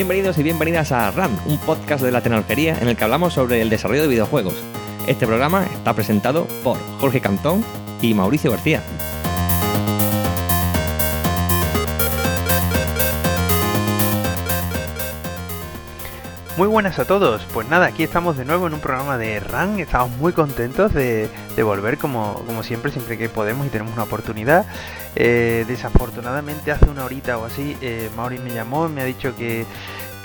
Bienvenidos y bienvenidas a RAM, un podcast de la tecnología en el que hablamos sobre el desarrollo de videojuegos. Este programa está presentado por Jorge Cantón y Mauricio García. Muy buenas a todos, pues nada, aquí estamos de nuevo en un programa de RAN, estamos muy contentos de, volver como, como, siempre, siempre que podemos y tenemos una oportunidad. Eh, desafortunadamente hace una horita o así, eh, Mauri me llamó y me ha dicho que,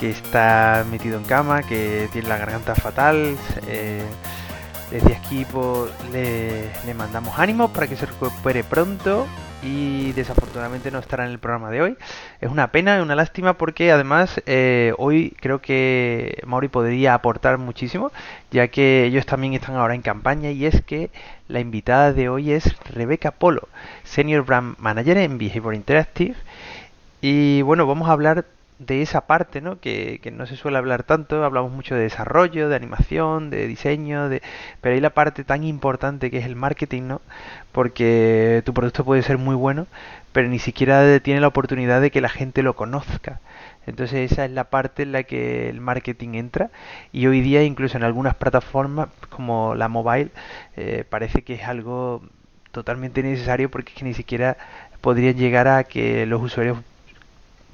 está metido en cama, que tiene la garganta fatal. Eh, desde aquí le, le mandamos ánimos para que se recupere pronto y desafortunadamente no estará en el programa de hoy. Es una pena, una lástima porque además eh, hoy creo que Mauri podría aportar muchísimo ya que ellos también están ahora en campaña y es que la invitada de hoy es Rebeca Polo, Senior Brand Manager en Behavior Interactive y bueno, vamos a hablar de esa parte, ¿no? Que, que, no se suele hablar tanto, hablamos mucho de desarrollo, de animación, de diseño, de... pero hay la parte tan importante que es el marketing, ¿no? Porque tu producto puede ser muy bueno, pero ni siquiera tiene la oportunidad de que la gente lo conozca. Entonces esa es la parte en la que el marketing entra y hoy día incluso en algunas plataformas como la mobile eh, parece que es algo totalmente necesario porque es que ni siquiera podrían llegar a que los usuarios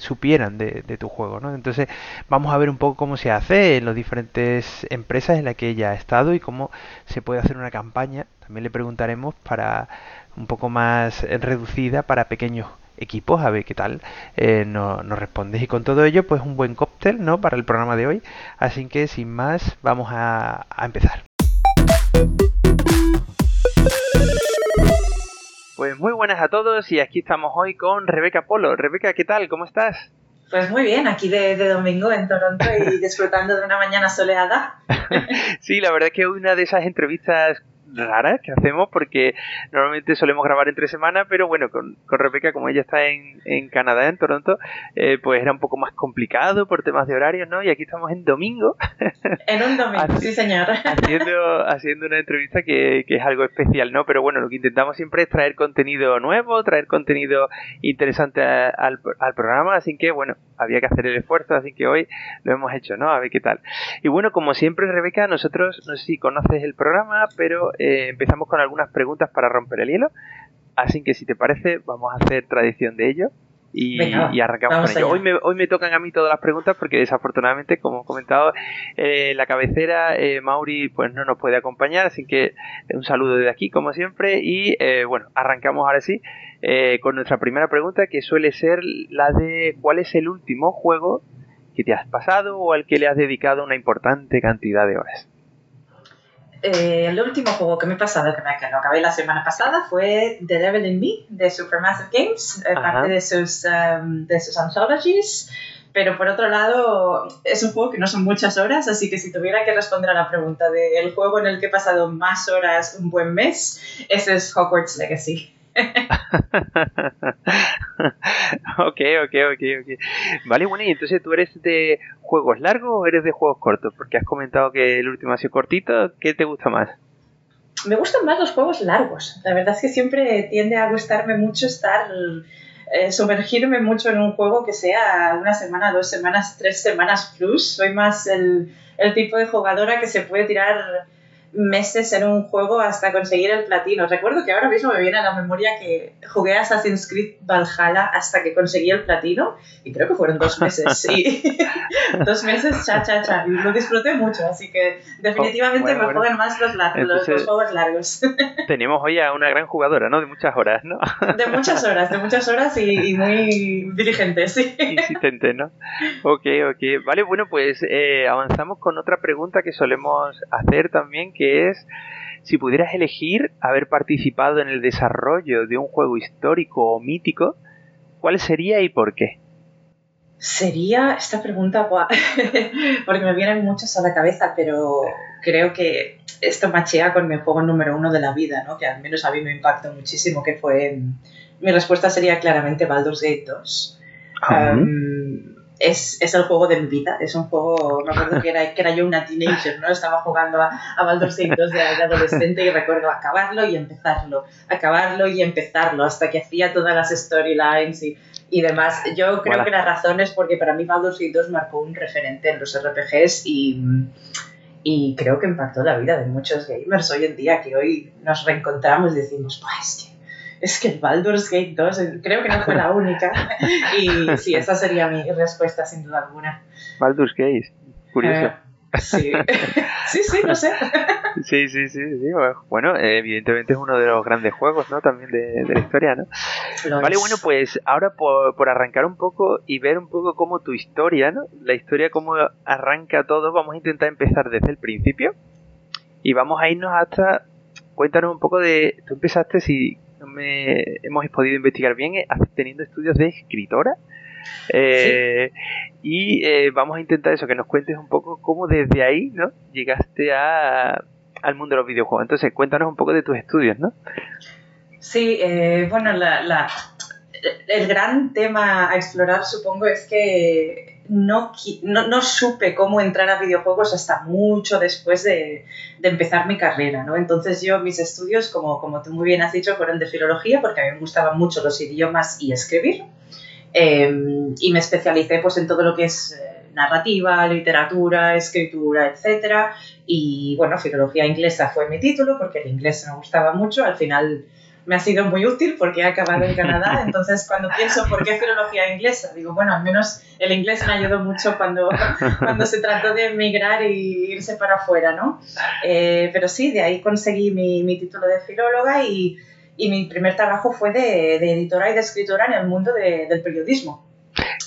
supieran de, tu juego, ¿no? Entonces vamos a ver un poco cómo se hace en las diferentes empresas en las que ella ha estado y cómo se puede hacer una campaña. También le preguntaremos para un poco más reducida para pequeños equipos a ver qué tal eh, nos respondes y con todo ello pues un buen cóctel no para el programa de hoy así que sin más vamos a empezar Pues muy buenas a todos y aquí estamos hoy con Rebeca Polo. Rebeca, ¿qué tal? ¿Cómo estás? Pues muy bien, aquí de, domingo en Toronto y disfrutando de una mañana soleada. sí, la verdad es que una de esas entrevistas raras que hacemos porque normalmente solemos grabar entre semanas, pero bueno, con, con Rebeca, como ella está en, en Canadá, en Toronto, eh, pues era un poco más complicado por temas de horarios, ¿no? Y aquí estamos en domingo. En un domingo, sí señor. Haciendo, haciendo una entrevista que, que, es algo especial, ¿no? Pero bueno, lo que intentamos siempre es traer contenido nuevo, traer contenido interesante al, al programa, así que bueno, había que hacer el esfuerzo, así que hoy lo hemos hecho, ¿no? A ver qué tal. Y bueno, como siempre, Rebeca, nosotros, no sé si conoces el programa, pero eh, empezamos con algunas preguntas para romper el hielo. Así que si te parece, vamos a hacer tradición de ello. Y, arrancamos con ello. Hoy me, hoy me tocan a mí todas las preguntas porque desafortunadamente, como he comentado, eh, la cabecera eh, Mauri pues no nos puede acompañar, así que un saludo desde aquí como siempre y bueno, arrancamos ahora sí con nuestra primera pregunta que suele ser la de ¿cuál es el último juego que te has pasado o al que le has dedicado una importante cantidad de horas? Eh, el último juego que me he pasado, que, me, que lo acabé la semana pasada, fue The Devil in Me de Supermassive Games, eh, parte de sus, um, de sus anthologies. Pero por otro lado, es un juego que no son muchas horas, así que si tuviera que responder a la pregunta del juego en el que he pasado más horas un buen mes, ese es Hogwarts Legacy. ok, ok, ok, ok. Vale, bueno, y entonces tú eres de juegos largos o eres de juegos cortos? Porque has comentado que el último ha sido cortito. ¿Qué te gusta más? Me gustan más los juegos largos. La verdad es que siempre tiende a gustarme mucho estar. Eh, sumergirme mucho en un juego que sea una semana, dos semanas, tres semanas plus. Soy más el, el tipo de jugadora que se puede tirar meses en un juego hasta conseguir el platino. Recuerdo que ahora mismo me viene a la memoria que jugué Assassin's Creed Valhalla hasta que conseguí el platino y creo que fueron dos meses, sí. dos meses, cha, cha, cha. Y lo disfruté mucho, así que definitivamente me juegan más los, los, juegos largos. tenemos hoy a una gran jugadora, ¿no? De muchas horas, ¿no? de muchas horas, de muchas horas y, muy diligente, sí. Insistente, ¿no? Ok, ok. Vale, bueno, pues eh, avanzamos con otra pregunta que solemos hacer también, que es si pudieras elegir haber participado en el desarrollo de un juego histórico o mítico, ¿cuál sería y por qué? Sería esta pregunta, porque me vienen muchas a la cabeza, pero creo que esto machea con mi juego número uno de la vida, ¿no? que al menos a mí me impactó muchísimo, que fue... Mi respuesta sería claramente Baldur's Gate 2 es, es, el juego de mi vida. Es un juego, me acuerdo que era, que era yo una teenager, ¿no? Estaba jugando a, a Baldur's Gate 2 de, adolescente y recuerdo acabarlo y empezarlo, acabarlo y empezarlo, hasta que hacía todas las storylines y, y demás. Yo creo que la razón es porque para mí Baldur's Gate 2 marcó un referente en los RPGs y, y creo que impactó la vida de muchos gamers hoy en día, que hoy nos reencontramos y decimos, pues que es que Baldur's Gate 2 creo que no fue la única. y sí, esa sería mi respuesta sin duda alguna. Baldur's Gate, curioso. Eh, sí. sí, sí, no sé. sí, sí, sí, sí. Bueno, evidentemente es uno de los grandes juegos, ¿no? También de, la historia, ¿no? vale, bueno, pues ahora por, por, arrancar un poco y ver un poco cómo tu historia, ¿no? La historia, cómo arranca todo, vamos a intentar empezar desde el principio y vamos a irnos hasta... Cuéntanos un poco de... Tú empezaste si hemos podido investigar bien, eh, teniendo estudios de escritora. Eh, y eh, vamos a intentar eso, que nos cuentes un poco cómo desde ahí ¿no? llegaste a, al mundo de los videojuegos. Entonces, cuéntanos un poco de tus estudios, ¿no? Sí, bueno, la, el gran tema a explorar supongo es que no, no, supe cómo entrar a videojuegos hasta mucho después de, empezar mi carrera, ¿no? Entonces yo mis estudios, como, como tú muy bien has dicho, fueron de filología porque a mí me gustaban mucho los idiomas y escribir. Em, y me especialicé pues en todo lo que es eh, narrativa, literatura, escritura, etc. Y bueno, filología inglesa fue mi título porque el inglés me gustaba mucho. Al final me ha sido muy útil porque he acabado en Canadá, entonces cuando pienso por qué filología inglesa, digo, bueno, al menos el inglés me ayudó mucho cuando, cuando se trató de emigrar y irse para afuera, ¿no? Eh, pero sí, de ahí conseguí mi, mi título de filóloga y, y, mi primer trabajo fue de, de, editora y de escritora en el mundo de, del periodismo.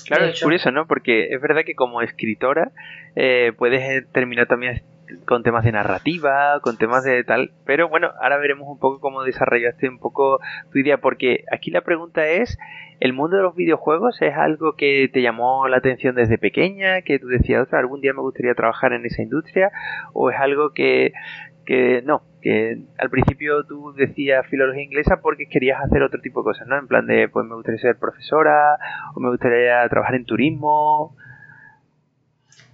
Claro, es curioso, ¿no? Porque es verdad que como escritora eh, puedes terminar también con temas de narrativa, con temas de tal, pero bueno, ahora veremos un poco cómo desarrollaste un poco tu idea, porque aquí la pregunta es, ¿el mundo de los videojuegos es algo que te llamó la atención desde pequeña, que tú decías, algún día me gustaría trabajar en esa industria, o es algo que, que no, que al principio tú decías filología inglesa porque querías hacer otro tipo de cosas, ¿no? En plan de, pues me gustaría ser profesora, o me gustaría trabajar en turismo.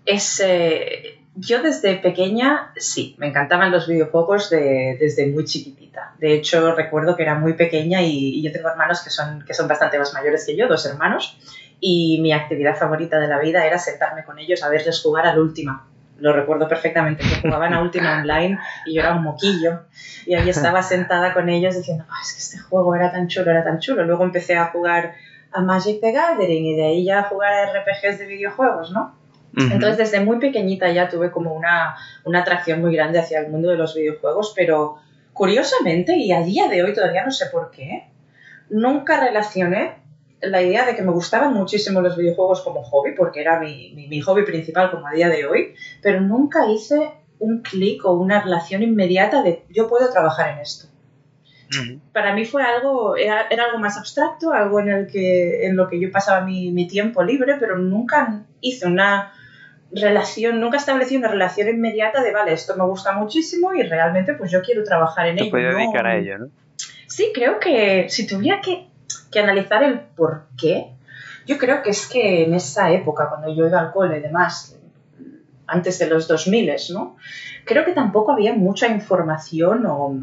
Es, eh, yo desde pequeña, sí, me encantaban los videojuegos desde muy chiquitita. De hecho, recuerdo que era muy pequeña y, yo tengo hermanos que son, que son bastante más mayores que yo, dos hermanos, y mi actividad favorita de la vida era sentarme con ellos a verles jugar al última. Lo recuerdo perfectamente, que jugaban a última online y yo era un moquillo. Y ahí estaba sentada con ellos diciendo, es que este juego era tan chulo, era tan chulo. Luego empecé a jugar a Magic the Gathering y de ahí ya a jugar a RPGs de videojuegos, ¿no? Entonces, desde muy pequeñita ya tuve como una, una, atracción muy grande hacia el mundo de los videojuegos, pero curiosamente, y a día de hoy todavía no sé por qué, nunca relacioné la idea de que me gustaban muchísimo los videojuegos como hobby, porque era mi, mi, hobby principal como a día de hoy, pero nunca hice un clic o una relación inmediata de yo puedo trabajar en esto. Para mí fue algo, era, era, algo más abstracto, algo en, el que, en lo que yo pasaba mi, mi tiempo libre, pero nunca hice una, relación, nunca establecí una relación inmediata de, vale, esto me gusta muchísimo y realmente pues yo quiero trabajar en ello. Te dedicar a ello, ¿no? Sí, creo que si tuviera que, que, analizar el por qué, yo creo que es que en esa época, cuando yo iba al cole y demás, antes de los 2000, ¿no? Creo que tampoco había mucha información o,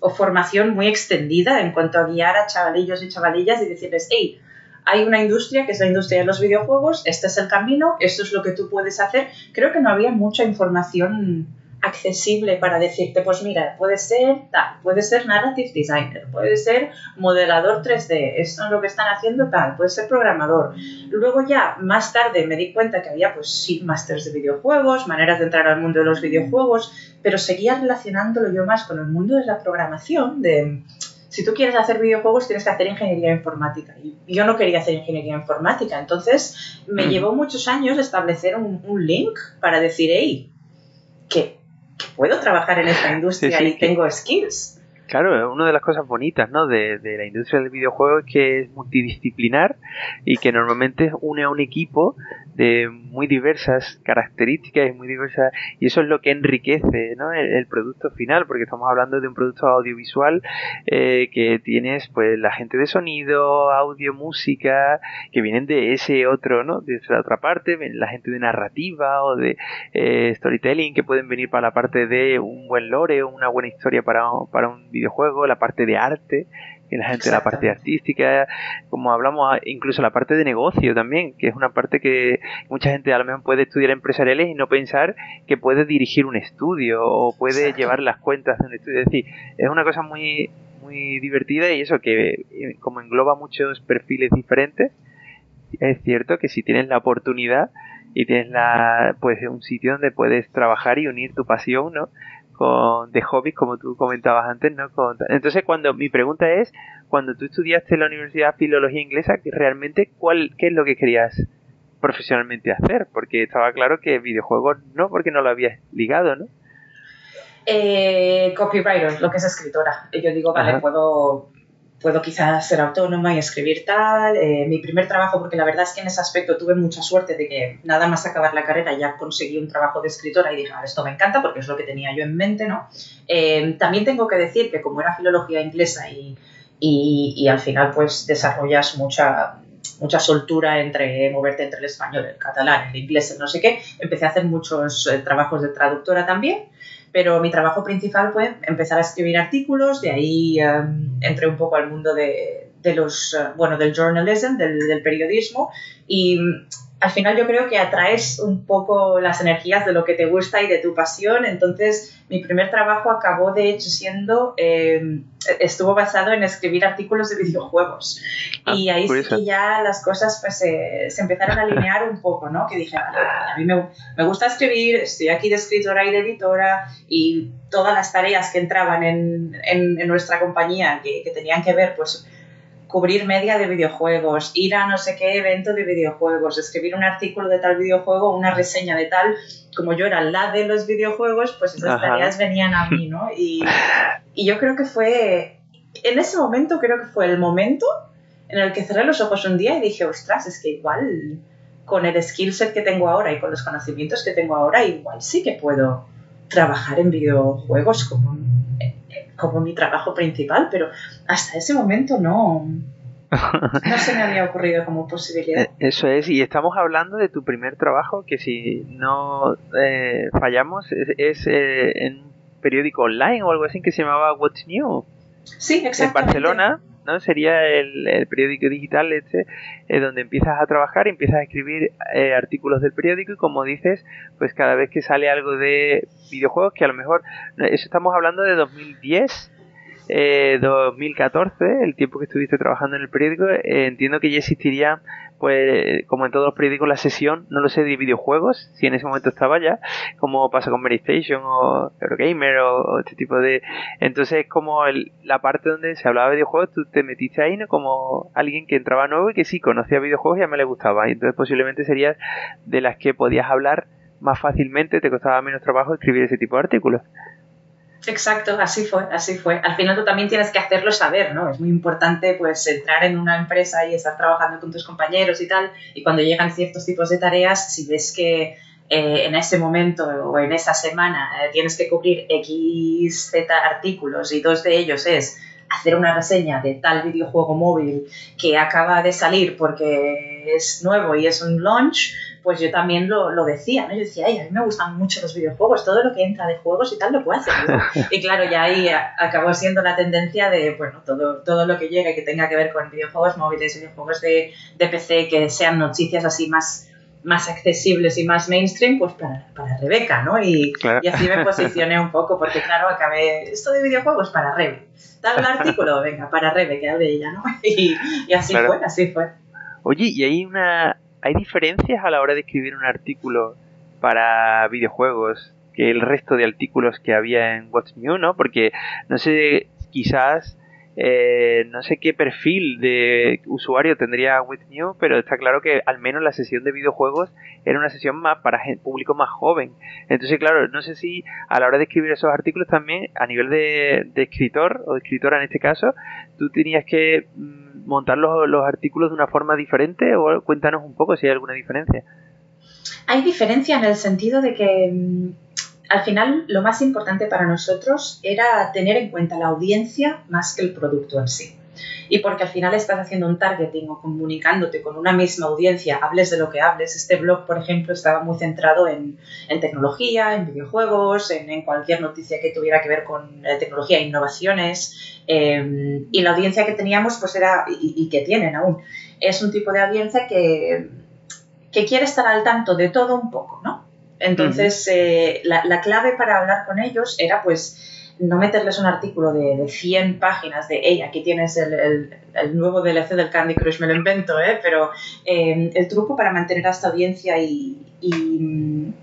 o formación muy extendida en cuanto a guiar a chavalillos y chavalillas y decirles, hey, hay una industria que es la industria de los videojuegos, este es el camino, esto es lo que tú puedes hacer. Creo que no había mucha información accesible para decirte, pues mira, puede ser tal, puede ser narrative designer, puede ser modelador 3D, esto es lo que están haciendo tal, puede ser programador. Luego ya, más tarde me di cuenta que había pues sí, masters de videojuegos, maneras de entrar al mundo de los videojuegos, pero seguía relacionándolo yo más con el mundo de la programación, de si tú quieres hacer videojuegos tienes que hacer ingeniería informática. Y yo no quería hacer ingeniería informática, entonces me llevó muchos años establecer un, link para decir, hey, que, puedo trabajar en esta industria y tengo skills. Claro, una de las cosas bonitas ¿no? de, de, la industria del videojuego es que es multidisciplinar y que normalmente une a un equipo de muy diversas características y muy diversas y eso es lo que enriquece ¿no? el, producto final porque estamos hablando de un producto audiovisual eh, que tienes pues la gente de sonido audio música que vienen de ese otro no de esa otra parte la gente de narrativa o de eh, storytelling que pueden venir para la parte de un buen lore o una buena historia para, para un videojuego la parte de arte y la gente la parte artística, como hablamos, ah, incluso la parte de negocio también, que es una parte que mucha gente a lo mejor puede estudiar empresariales y no pensar que puede dirigir un estudio o puede llevar las cuentas de un estudio. Es decir, es una cosa muy, muy divertida y eso que eh, como engloba muchos perfiles diferentes, es cierto que si tienes la oportunidad y tienes la pues un sitio donde puedes trabajar y unir tu pasión, ¿no? Con, de hobbies, como tú comentabas antes, ¿no? entonces, cuando mi pregunta es, cuando tú estudiaste en la Universidad de Filología Inglesa, realmente, ¿cuál, ¿qué es lo que querías profesionalmente hacer? Porque estaba claro que videojuegos no, porque no lo habías ligado, ¿no? Eh, copywriter, lo que es escritora. Yo digo, vale, puedo puedo quizás ser autónoma y escribir tal. Eh, mi primer trabajo, porque la verdad es que en ese aspecto tuve mucha suerte de que nada más acabar la carrera ya conseguí un trabajo de escritora y dije, ah, esto me encanta porque es lo que tenía yo en mente, ¿no? Eh, también tengo que decir que como era filología inglesa y, y, al final pues desarrollas mucha, mucha soltura entre moverte entre el español, el catalán, el inglés, el no sé qué, empecé a hacer muchos eh, trabajos de traductora también pero mi trabajo principal fue empezar a escribir artículos, de ahí em, entré un poco al mundo de, de los, eh, bueno, del journalism, del, del periodismo, y al final yo creo que atraes un poco las energías de lo que te gusta y de tu pasión. Entonces, mi primer trabajo acabó de hecho siendo, eh, estuvo basado en escribir artículos de videojuegos. Ah, y ahí sí que ya las cosas pues se empezaron a alinear un poco, ¿no? Que dije, a mí me, me, gusta escribir, estoy aquí de escritora y de editora y todas las tareas que entraban en, en, en nuestra compañía que, que tenían que ver pues cubrir media de videojuegos, ir a no sé qué evento de videojuegos, escribir un artículo de tal videojuego, una reseña de tal, como yo era la de los videojuegos, pues esas tareas venían a mí, ¿no? Y, y yo creo que fue, en ese momento creo que fue el momento en el que cerré los ojos un día y dije, ostras, es que igual con el skill set que tengo ahora y con los conocimientos que tengo ahora, igual sí que puedo trabajar en videojuegos como como mi trabajo principal, pero hasta ese momento no, no se me había ocurrido como posibilidad. Eh, eso es, y estamos hablando de tu primer trabajo, que si no eh, fallamos, es, eh, en un periódico online o algo así que se llamaba What's New. Sí, exactamente. En Barcelona. ¿No? Sería el, periódico digital este, eh, donde empiezas a trabajar y empiezas a escribir eh, artículos del periódico y como dices, pues cada vez que sale algo de videojuegos, que a lo mejor, eso estamos hablando de 2010, 2014, eh, el tiempo que estuviste trabajando en el periódico, entiendo que ya existiría pues como en todos los periódicos, la sesión, no lo sé, de videojuegos, si en ese momento estaba ya, como pasa con Mary o Eurogamer o, este tipo de... Entonces es como la parte donde se hablaba de videojuegos, tú te metiste ahí, ¿no? Como alguien que entraba nuevo y que sí conocía videojuegos y a mí le gustaba. Y entonces posiblemente serías de las que podías hablar más fácilmente, te costaba menos trabajo escribir ese tipo de artículos. Exacto, así fue, así fue. Al final tú también tienes que hacerlo saber, ¿no? Es muy importante pues entrar en una empresa y estar trabajando con tus compañeros y tal, y cuando llegan ciertos tipos de tareas, si ves que eh, en ese momento o en esa semana eh, tienes que cubrir X, Z artículos y dos de ellos es hacer una reseña de tal videojuego móvil que acaba de salir porque es nuevo y es un launch, pues yo también lo, lo, decía, ¿no? Yo decía, ay, a mí me gustan mucho los videojuegos, todo lo que entra de juegos y tal lo puedo hacer. Y claro, ya ahí acabó siendo la tendencia de, bueno, todo, todo lo que llegue que tenga que ver con videojuegos móviles, videojuegos de, de PC, que sean noticias así más más accesibles y más mainstream, pues para, para Rebeca, ¿no? Y, y, así me posicioné un poco, porque claro, acabé, esto de videojuegos para Rebe. Tal artículo, venga, para Rebe, que hable ella, ¿no? Y, y así fue, así fue. Oye, y hay una, ¿Hay diferencias a la hora de escribir un artículo para videojuegos que el resto de artículos que había en What's New, ¿no? Porque, no sé, quizás, eh, no sé qué perfil de usuario tendría What's New, pero está claro que al menos la sesión de videojuegos era una sesión más para público más joven. Entonces, claro, no sé si a la hora de escribir esos artículos también, a nivel de, de escritor o de escritora en este caso, tú tenías que mm, montar los, artículos de una forma diferente o cuéntanos un poco si hay alguna diferencia. hay diferencia en el sentido de que mm, al final lo más importante para nosotros era tener en cuenta la audiencia más que el producto en sí. Y porque al final estás haciendo un targeting o comunicándote con una misma audiencia, hables de lo que hables. Este blog, por ejemplo, estaba muy centrado en, tecnología, en videojuegos, en, cualquier noticia que tuviera que ver con eh, tecnología e innovaciones. Eh, y la audiencia que teníamos, pues era, y, que tienen aún, es un tipo de audiencia que, que quiere estar al tanto de todo un poco, ¿no? Entonces, eh, la, clave para hablar con ellos era pues no meterles un artículo de, de 100 páginas de, hey, aquí tienes el, nuevo DLC del Candy Crush, me lo invento, ¿eh? pero eh, el truco para mantener a esta audiencia y, y,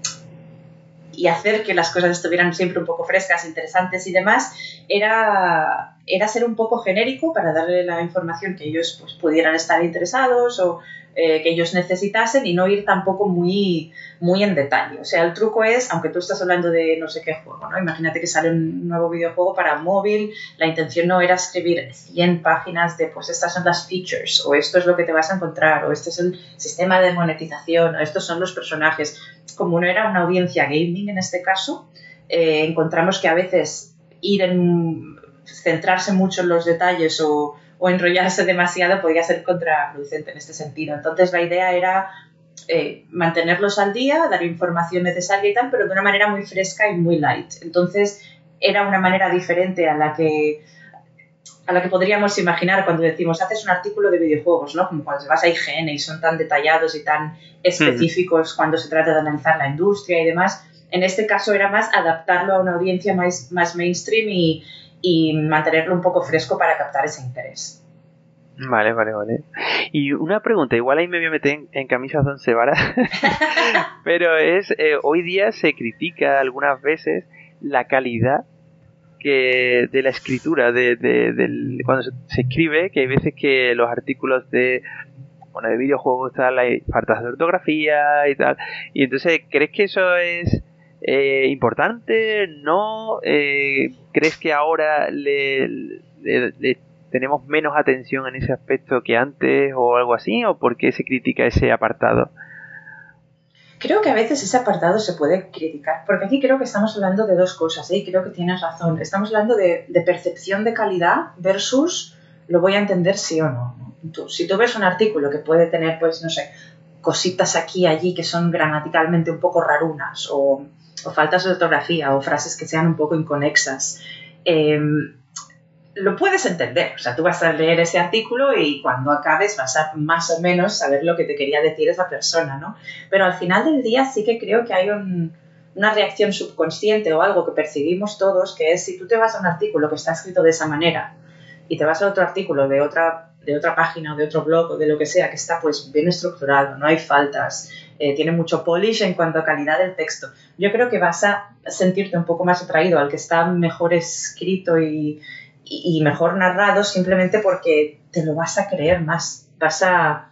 hacer que las cosas estuvieran siempre un poco frescas, interesantes y demás, era, era ser un poco genérico para darle la información que ellos pues, pudieran estar interesados o eh, que ellos necesitasen y no ir tampoco muy, muy en detalle. O sea, el truco es, aunque tú estás hablando de no sé qué juego, ¿no? Imagínate que sale un nuevo videojuego para móvil, la intención no era escribir 100 páginas de, pues estas son las features, o esto es lo que te vas a encontrar, o este es el sistema de monetización, o estos son los personajes. Como no era una audiencia gaming en este caso, eh, encontramos que a veces ir en centrarse mucho en los detalles o o enrollarse demasiado podría ser contraproducente en este sentido. Entonces la idea era eh, mantenerlos al día, dar información necesaria y tal, pero de una manera muy fresca y muy light. Entonces era una manera diferente a la que a la que podríamos imaginar cuando decimos haces un artículo de videojuegos, ¿no? Como cuando vas a IGN y son tan detallados y tan específicos cuando se trata de analizar la industria y demás. En este caso era más adaptarlo a una audiencia más, más mainstream y, y mantenerlo un poco fresco para captar ese interés. Vale, vale, vale. Y una pregunta, igual ahí me voy a meter en, camisas de once varas, pero es, eh, hoy día se critica algunas veces la calidad que de la escritura, de, de, cuando se, escribe, que hay veces que los artículos de, bueno, de videojuegos tal, hay faltas de ortografía y tal, y entonces, ¿crees que eso es eh, importante? ¿No? Eh, ¿Crees que ahora le, tenemos menos atención en ese aspecto que antes o algo así? ¿O por qué se critica ese apartado? Creo que a veces ese apartado se puede criticar, porque aquí creo que estamos hablando de dos cosas, ¿eh? y creo que tienes razón. Estamos hablando de, percepción de calidad versus lo voy a entender sí o no. si tú ves un artículo que puede tener, pues, no sé, cositas aquí y allí que son gramaticalmente un poco rarunas, o o faltas de ortografía o frases que sean un poco inconexas, em, lo puedes entender. O sea, tú vas a leer ese artículo y cuando acabes vas a más o menos saber lo que te quería decir esa persona, ¿no? Pero al final del día sí que creo que hay una reacción subconsciente o algo que percibimos todos, que es si tú te vas a un artículo que está escrito de esa manera y te vas a otro artículo de otra, de otra página o de otro blog o de lo que sea, que está pues bien estructurado, no hay faltas, eh, tiene mucho polish en cuanto a calidad del texto. Yo creo que vas a sentirte un poco más atraído al que está mejor escrito y, mejor narrado simplemente porque te lo vas a creer más. Vas a,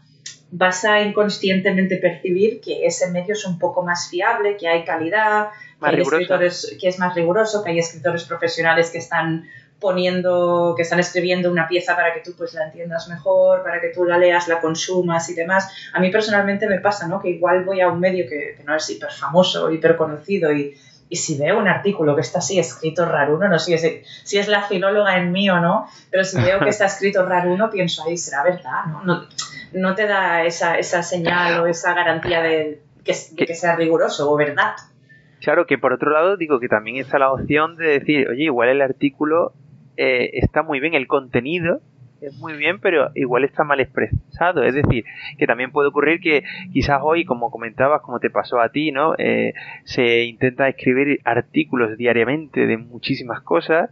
vas a inconscientemente percibir que ese medio es un poco más fiable, que hay calidad, que, hay escritores, que es más riguroso, que hay escritores profesionales que están poniendo, que están escribiendo una pieza para que tú pues la entiendas mejor, para que tú la leas, la consumas y demás. A mí personalmente me pasa, ¿no? Que igual voy a un medio que, no es hiper famoso, hiper conocido y, y, si veo un artículo que está así escrito raruno, no sé si, si es la filóloga en mí o no, pero si veo que está escrito raruno, pienso, ahí será verdad, ¿no? No, te da esa, esa señal o esa garantía de que, de que sea riguroso o verdad. Claro, que por otro lado digo que también está la opción de decir, oye, igual el artículo eh, está muy bien el contenido, es muy bien, pero igual está mal expresado. Es decir, que también puede ocurrir que quizás hoy, como comentabas, como te pasó a ti, ¿no? Eh, se intenta escribir artículos diariamente de muchísimas cosas,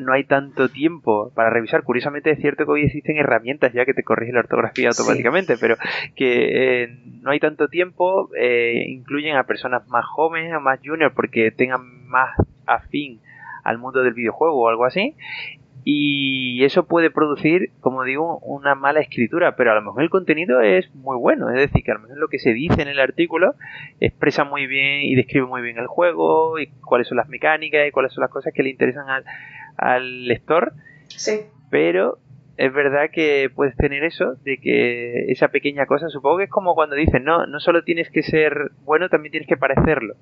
no hay tanto tiempo para revisar. Curiosamente es cierto que hoy existen herramientas ya que te corrigen la ortografía automáticamente, pero que eh, no hay tanto tiempo, incluyen a personas más jóvenes, a más juniors, porque tengan más afín al mundo del videojuego o algo así. Y eso puede producir, como digo, una mala escritura, pero a lo mejor el contenido es muy bueno. Es decir, que a lo mejor lo que se dice en el artículo expresa muy bien y describe muy bien el juego y cuáles son las mecánicas y cuáles son las cosas que le interesan al, al lector. Sí. Pero es verdad que puedes tener eso, de que esa pequeña cosa, supongo que es como cuando dicen, no, no solo tienes que ser bueno, también tienes que parecerlo.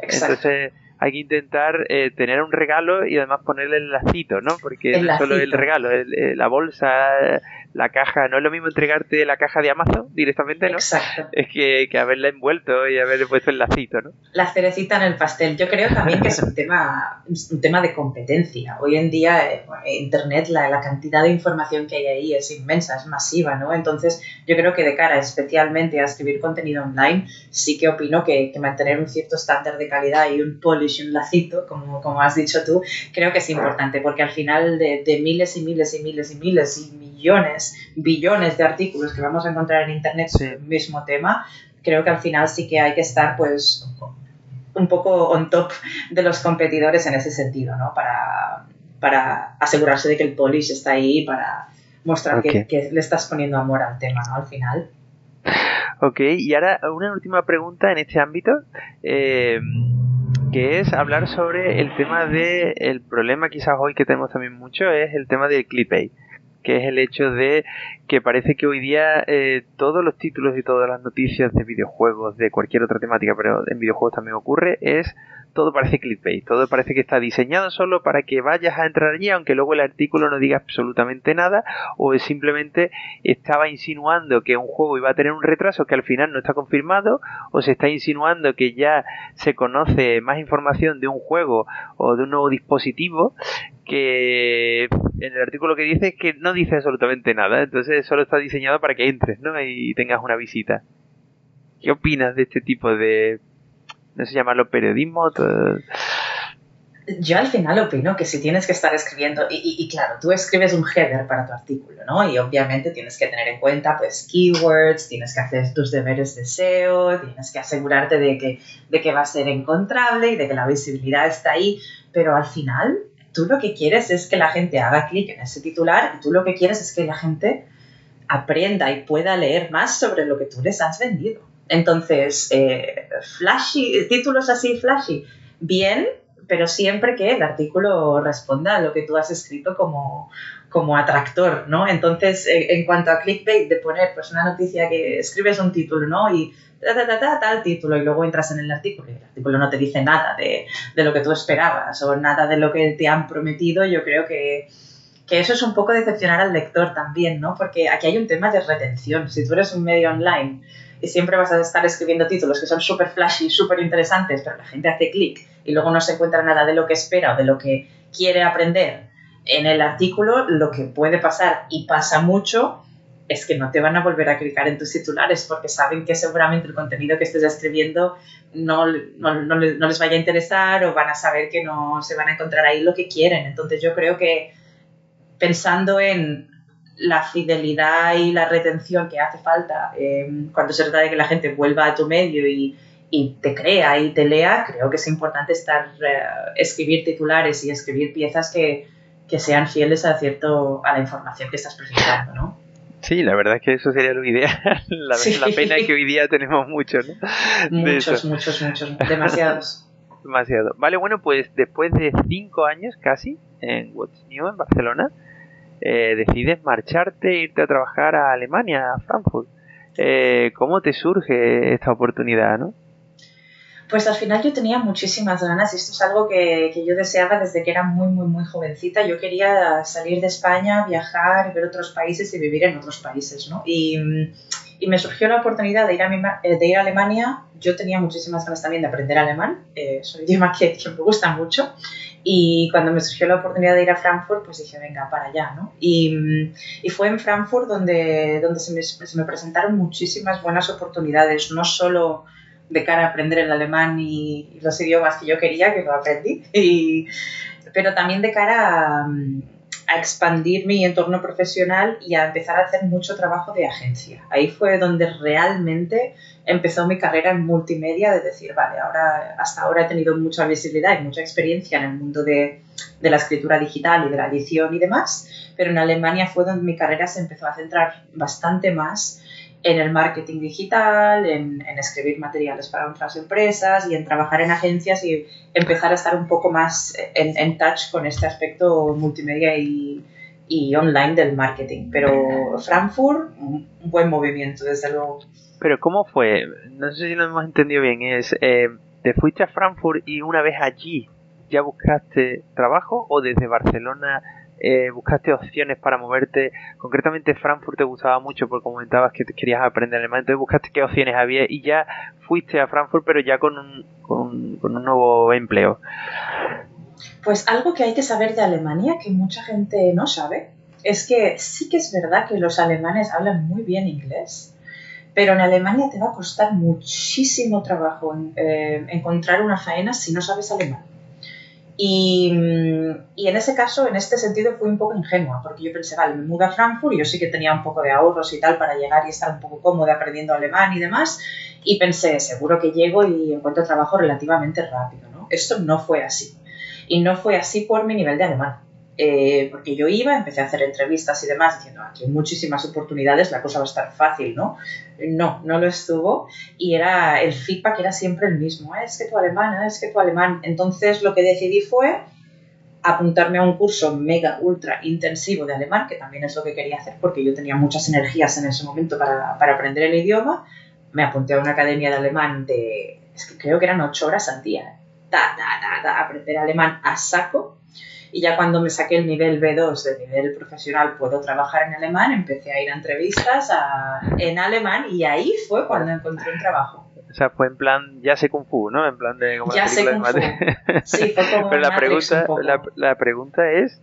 Exacto. Entonces hay que intentar eh, tener un regalo y además ponerle el lacito, ¿no? Porque El no solo el lacito. regalo, el- eh, la bolsa, la caja, no es lo mismo entregarte la caja de Amazon directamente, ¿no? Exacto. Es que, que haberla envuelto y haberle puesto el lacito, ¿no? La cerecita en el pastel. Yo creo también que es un tema, un tema de competencia. Hoy en día, eh, Internet, la, la cantidad de información que hay ahí es inmensa, es masiva, ¿no? Entonces, yo creo que de cara especialmente a escribir contenido online, sí que opino que, que mantener un cierto estándar de calidad y un polish un lacito, como, como has dicho tú, creo que es importante, porque al final de, de miles y miles y miles y miles y millones, billones de artículos que vamos a encontrar en Internet sobre el mismo tema, creo que al final sí que hay que estar, pues, un poco on top de los competidores en ese sentido, ¿no? Para, para asegurarse de que el polish está ahí, para mostrar que, Ok. que le estás poniendo amor al tema, ¿no? Al final. Ok, y ahora una última pregunta en este ámbito, eh, que es hablar sobre el tema de, el problema quizás hoy que tenemos también mucho, es el tema del clickbait, que es el hecho de que parece que hoy día eh, todos los títulos y todas las noticias de videojuegos, de cualquier otra temática, pero en videojuegos también ocurre, es todo parece clickbait, todo parece que está diseñado solo para que vayas a entrar allí, aunque luego el artículo no diga absolutamente nada, o simplemente estaba insinuando que un juego iba a tener un retraso que al final no está confirmado, o se está insinuando que ya se conoce más información de un juego o de un nuevo dispositivo que en el artículo que dice es que no dice absolutamente nada, entonces solo está diseñado para que entres, ¿no? Y tengas una visita. ¿Qué opinas de este tipo de no sé llamarlo periodismo? Yo al final opino que si tienes que estar escribiendo, y, y- y claro, tú escribes un header para tu artículo, ¿no? Y obviamente tienes que tener en cuenta, pues, keywords, tienes que hacer tus deberes de SEO, tienes que asegurarte de que, de que va a ser encontrable y de que la visibilidad está ahí, pero al final tú lo que quieres es que la gente haga clic en ese titular y tú lo que quieres es que la gente aprenda y pueda leer más sobre lo que tú les has vendido. Entonces, eh, flashy, títulos así flashy, bien, pero siempre que el artículo responda a lo que tú has escrito como, como atractor, ¿no? Entonces, eh, en cuanto a clickbait, de poner pues una noticia que escribes un título, ¿no? Y ta, ta, ta, ta, tal título, y luego entras en el artículo y el artículo no te dice nada de, de lo que tú esperabas o nada de lo que te han prometido, yo creo que, que eso es un poco decepcionar al lector también, ¿no? Porque aquí hay un tema de retención. Si tú eres un medio online siempre vas a estar escribiendo títulos que son súper flashy, súper interesantes, pero la gente hace clic y luego no se encuentra nada de lo que espera o de lo que quiere aprender en el artículo, lo que puede pasar y pasa mucho es que no te van a volver a clicar en tus titulares porque saben que seguramente el contenido que estés escribiendo no, les, no les vaya a interesar o van a saber que no se van a encontrar ahí lo que quieren. Entonces yo creo que pensando en la fidelidad y la retención que hace falta eh, cuando se trata de que la gente vuelva a tu medio y, y te crea y te lea, creo que es importante estar eh, escribir titulares y escribir piezas que, que sean fieles a cierto a la información que estás presentando, ¿no? Sí, la verdad es que eso sería lo ideal. La, Sí. la pena es que hoy día tenemos mucho, ¿no? Muchos, muchos, muchos, demasiados. Demasiado. Vale, bueno, pues después de cinco años casi en What's New en Barcelona, eh, decides marcharte e irte a trabajar a Alemania, a Frankfurt. Eh, ¿Cómo te surge esta oportunidad, no? Pues al final yo tenía muchísimas ganas y esto es algo que, que yo deseaba desde que era muy, muy, muy jovencita. Yo quería salir de España, viajar, ver otros países y vivir en otros países, ¿no? Y, mm, y me surgió la oportunidad de ir, a, mi eh, de ir a Alemania. Yo tenía muchísimas ganas también de aprender alemán, eh, es un idioma que, que me gusta mucho. Y cuando me surgió la oportunidad de ir a Frankfurt, pues dije, venga, para allá, ¿no? Y, mm, y fue en Frankfurt donde, donde se, me, se me presentaron muchísimas buenas oportunidades, no solo de cara a aprender el alemán y, y los idiomas que yo quería, que lo aprendí, y, pero también de cara a, mm, a expandir mi entorno profesional y a empezar a hacer mucho trabajo de agencia. Ahí fue donde realmente empezó mi carrera en multimedia, de decir, vale, ahora, hasta ahora he tenido mucha visibilidad y mucha experiencia en el mundo de, de la escritura digital y de la edición y demás, pero en Alemania fue donde mi carrera se empezó a centrar bastante más en el marketing digital, en, escribir materiales para otras empresas y en trabajar en agencias y empezar a estar un poco más en, touch con este aspecto multimedia y, y online del marketing. Pero Frankfurt, un buen movimiento, desde luego. Pero ¿cómo fue? No sé si lo hemos entendido bien. Es, eh, ¿Te fuiste a Frankfurt y una vez allí ya buscaste trabajo o desde Barcelona eh, buscaste opciones para moverte? Concretamente Frankfurt te gustaba mucho porque comentabas que querías aprender alemán, entonces buscaste qué opciones había y ya fuiste a Frankfurt pero ya con un, con, con un nuevo empleo. Pues algo que hay que saber de Alemania que mucha gente no sabe es que sí que es verdad que los alemanes hablan muy bien inglés, pero en Alemania te va a costar muchísimo trabajo eh, encontrar una faena si no sabes alemán. Y, y, en ese caso, en este sentido, fui un poco ingenua, porque yo pensé, vale, me mudo a Frankfurt yo sí que tenía un poco de ahorros y tal para llegar y estar un poco cómoda aprendiendo alemán y demás. Y pensé, seguro que llego y encuentro trabajo relativamente rápido, ¿no? Esto no fue así. Y no fue así por mi nivel de alemán. Eh, porque yo iba, empecé a hacer entrevistas y demás, diciendo, aquí hay muchísimas oportunidades, la cosa va a estar fácil, ¿no? No, no lo estuvo. Y era el feedback era siempre el mismo, es que tu alemán, es que tu alemán. Entonces lo que decidí fue apuntarme a un curso mega, ultra intensivo de alemán, que también es lo que quería hacer porque yo tenía muchas energías en ese momento para, para aprender el idioma. Me apunté a una academia de alemán de, es que creo que eran ocho horas al día aprender alemán a saco. Y ya cuando me saqué el nivel B2 de nivel profesional, puedo trabajar en alemán, empecé a ir a entrevistas en alemán y ahí fue cuando encontré un trabajo. O sea, fue en plan, ya sé Kung Fu, ¿no? En plan de... Como ya sé Kung Fu. Sí, fue como Pero la pregunta, la, la, pregunta es,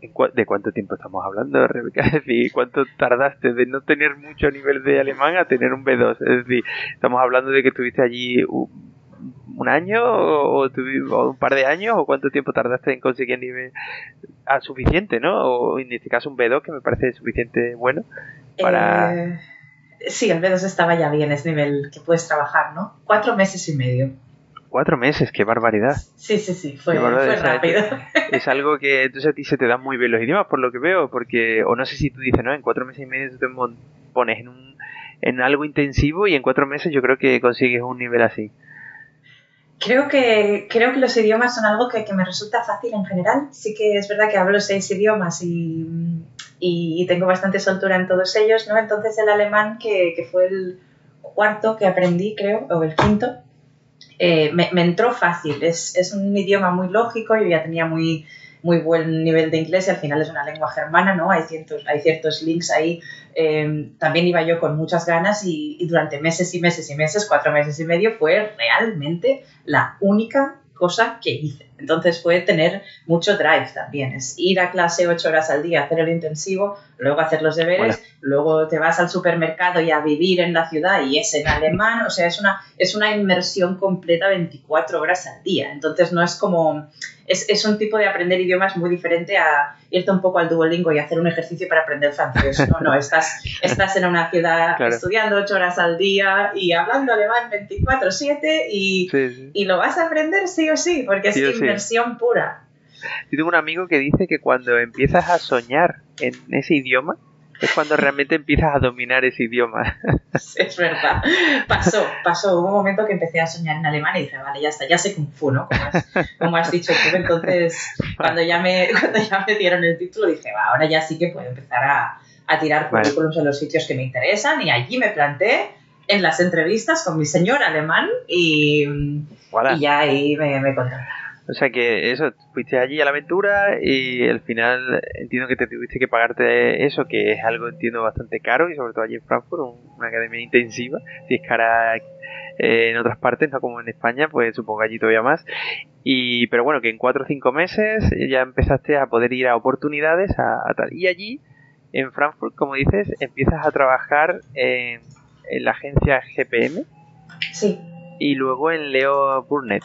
¿de cuánto tiempo estamos hablando, Rebeca? Es decir, ¿cuánto tardaste de no tener mucho nivel de alemán a tener un B2? Es decir, estamos hablando de que estuviste allí un año o, un par de años o cuánto tiempo tardaste en conseguir nivel a suficiente, ¿no? O en este caso un B2 que me parece suficiente bueno para... Eh, sí, el B2 estaba ya bien, es nivel que puedes trabajar, ¿no? Cuatro meses y medio. Cuatro meses, qué barbaridad. Sí, sí, sí, fue, fue rápido. Es algo que entonces a ti se te dan muy bien los idiomas, por lo que veo, porque, o no sé si tú dices, ¿no? En cuatro meses y medio tú te pones en, un, en algo intensivo y en cuatro meses yo creo que consigues un nivel así. Creo que, creo que los idiomas son algo que, que, me resulta fácil en general. Sí que es verdad que hablo seis idiomas y, y, tengo bastante soltura en todos ellos, ¿no? Entonces el alemán, que, que fue el cuarto que aprendí, creo, o el quinto, eh, me, me, entró fácil. Es, es, un idioma muy lógico, yo ya tenía muy, muy buen nivel de inglés y al final es una lengua germana, ¿no? Hay ciertos, hay ciertos links ahí. Em, también iba yo con muchas ganas y, y durante meses y meses y meses, cuatro meses y medio, fue realmente la única cosa que hice. Entonces fue tener mucho drive también, es ir a clase ocho horas al día, hacer el intensivo, luego hacer los deberes, luego te vas al supermercado y a vivir en la ciudad y es en alemán, o sea, es una, es una inmersión completa 24 horas al día. Entonces no es como, es, es un tipo de aprender idiomas muy diferente a irte un poco al Duolingo y hacer un ejercicio para aprender francés. No, no, estás, estás en una ciudad estudiando ocho horas al día y hablando alemán 24/7 y, y lo vas a aprender sí o sí, porque es inversión pura. Yo tengo un amigo que dice que cuando empiezas a soñar en ese idioma, es cuando realmente empiezas a dominar ese idioma. es verdad. Pasó, pasó. Hubo un momento que empecé a soñar en alemán y dije, vale, ya está, ya sé Kung Fu, ¿no? Como has, dicho tú. Entonces, cuando ya, me, cuando ya me dieron el título, dije, va, ahora ya sí que puedo empezar a, a tirar currículums en los sitios que me interesan y allí me planté en las entrevistas con mi señor alemán y, y ya ahí me, me o sea que eso, fuiste allí a la aventura y al final entiendo que te tuviste que pagarte eso, que es algo entiendo bastante caro y sobre todo allí en Frankfurt, una academia intensiva, si es cara eh, en otras partes, no como en España, pues supongo allí todavía más. Y, pero bueno, que en cuatro o cinco meses ya empezaste a poder ir a oportunidades a, tal. Y allí, en Frankfurt, como dices, empiezas a trabajar en, en la agencia GPM. Sí. Y luego en Leo Burnett.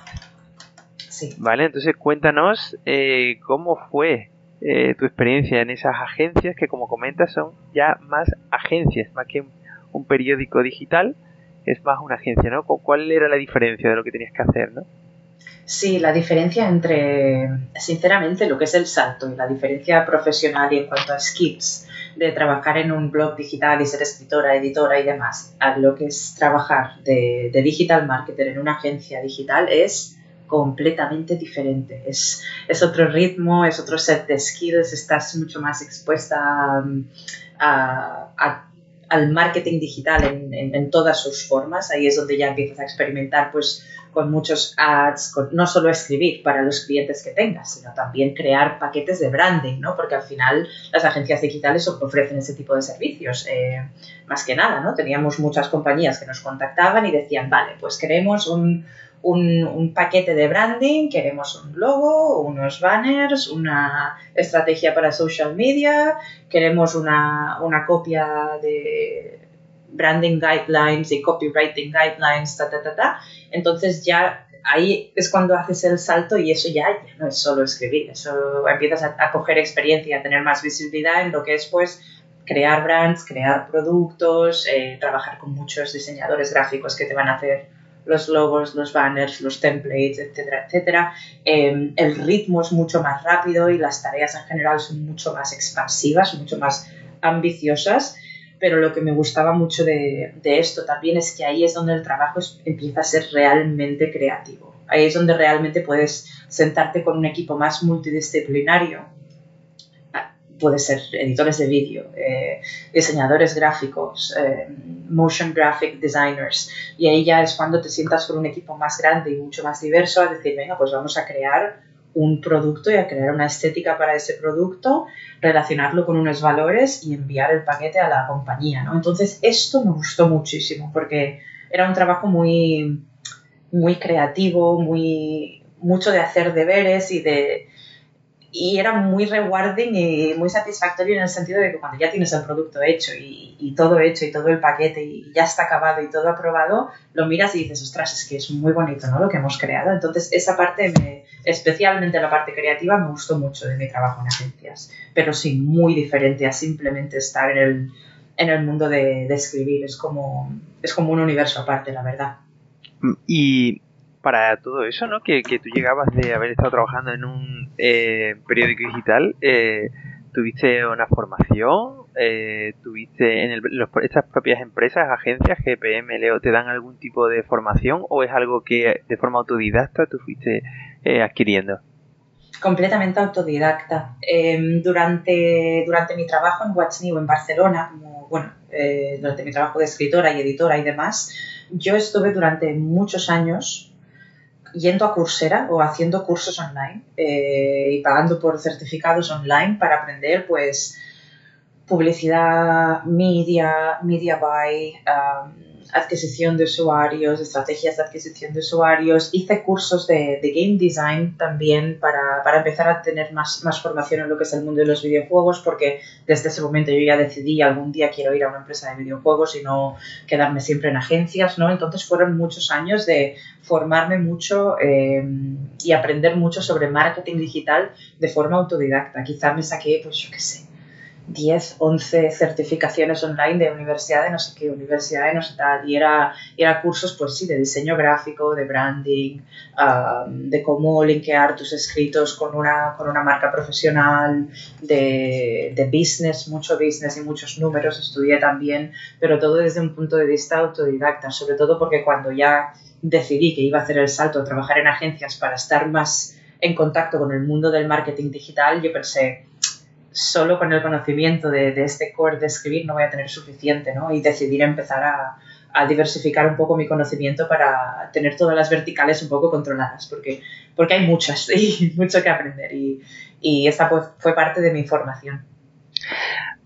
Vale, entonces cuéntanos eh, cómo fue eh, tu experiencia en esas agencias que como comentas son ya más agencias, más que un, periódico digital, es más una agencia, ¿no? ¿Cuál era la diferencia de lo que tenías que hacer, ¿no? Sí, la diferencia entre, sinceramente, lo que es el salto y la diferencia profesional y en cuanto a skills de trabajar en un blog digital y ser escritora, editora y demás, a lo que es trabajar de, de digital marketer en una agencia digital es completamente diferente. Es, es otro ritmo, es otro set de skills, estás mucho más expuesta a, al marketing digital en, en, todas sus formas. Ahí es donde ya empiezas a experimentar pues con muchos ads, con, no solo escribir para los clientes que tengas, sino también crear paquetes de branding, ¿no? Porque al final las agencias digitales ofrecen ese tipo de servicios. Eh, más que nada, ¿no? Teníamos muchas compañías que nos contactaban y decían, vale, pues queremos un, un, un, paquete de branding, queremos un logo, unos banners, una estrategia para social media, queremos una, una copia de branding guidelines y copywriting guidelines, ta, ta, ta, ta. Entonces ya ahí es cuando haces el salto y eso ya, no es solo escribir, eso empiezas a, coger experiencia, a tener más visibilidad en lo que es pues crear brands, crear productos, eh, trabajar con muchos diseñadores gráficos que te van a hacer los logos, los banners, los templates, etcétera, etcétera. Em, el ritmo es mucho más rápido y las tareas en general son mucho más expansivas, mucho más ambiciosas pero lo que me gustaba mucho de, esto también es que ahí es donde el trabajo empieza a ser realmente creativo. Ahí es donde realmente puedes sentarte con un equipo más multidisciplinario. Puede ser editores de vídeo, eh, diseñadores gráficos, eh, motion graphic designers. Y ahí ya es cuando te sientas con un equipo más grande y mucho más diverso a decir, venga, pues vamos a crear un producto y a crear una estética para ese producto, relacionarlo con unos valores y enviar el paquete a la compañía, ¿no? Entonces, esto me gustó muchísimo porque era un trabajo muy, muy creativo, muy, mucho de hacer deberes y de, y era muy rewarding y muy satisfactorio en el sentido de que cuando ya tienes el producto hecho y, y, todo hecho y todo el paquete y ya está acabado y todo aprobado, lo miras y dices, ostras, es que es muy bonito ¿no? lo que hemos creado. Entonces esa parte, me, especialmente la parte creativa, me gustó mucho de mi trabajo en agencias, pero sí, muy diferente a simplemente estar en el, en el mundo de, de escribir. Es como, es como un universo aparte, la verdad. Y para todo eso, ¿no? Que, que, tú llegabas de haber estado trabajando en un eh, periódico digital, eh, tuviste una formación, eh, tuviste en el, estas propias empresas, agencias, GPM, Leo, ¿te dan algún tipo de formación o es algo que de forma autodidacta tú fuiste adquiriendo? Completamente autodidacta. Em, durante, durante mi trabajo en What's New en Barcelona, como, bueno, durante mi trabajo de escritora y editora y demás, yo estuve durante muchos años yendo a Coursera o haciendo cursos online eh, y pagando por certificados online para aprender pues publicidad, media, media buy, um, adquisición de usuarios, estrategias de adquisición de usuarios. Hice cursos de, game design también para, para, empezar a tener más, más formación en lo que es el mundo de los videojuegos, porque desde ese momento yo ya decidí algún día quiero ir a una empresa de videojuegos y no quedarme siempre en agencias, ¿no? Entonces fueron muchos años de formarme mucho eh, y aprender mucho sobre marketing digital de forma autodidacta. Quizá me saqué, pues yo qué sé, 10, 11 certificaciones online de universidad de no sé qué, universidad de no sé tal, y era, cursos, pues sí, de diseño gráfico, de branding, um, de cómo linkear tus escritos con una, con una marca profesional, de, de business, mucho business y muchos números, estudié también, pero todo desde un punto de vista autodidacta, sobre todo porque cuando ya decidí que iba a hacer el salto a trabajar en agencias para estar más en contacto con el mundo del marketing digital, yo pensé, solo con el conocimiento de, este core de escribir no voy a tener suficiente, ¿no? Y decidir empezar a, diversificar un poco mi conocimiento para tener todas las verticales un poco controladas, porque, porque hay muchas y mucho que aprender y, y esta fue parte de mi formación.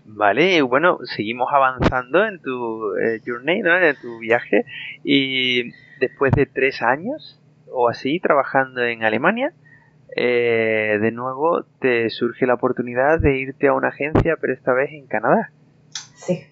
Vale, bueno, seguimos avanzando en tu eh, journey, ¿no? En tu viaje y después de tres años o así trabajando en Alemania, eh, de nuevo te surge la oportunidad de irte a una agencia, pero esta vez en Canadá. Sí.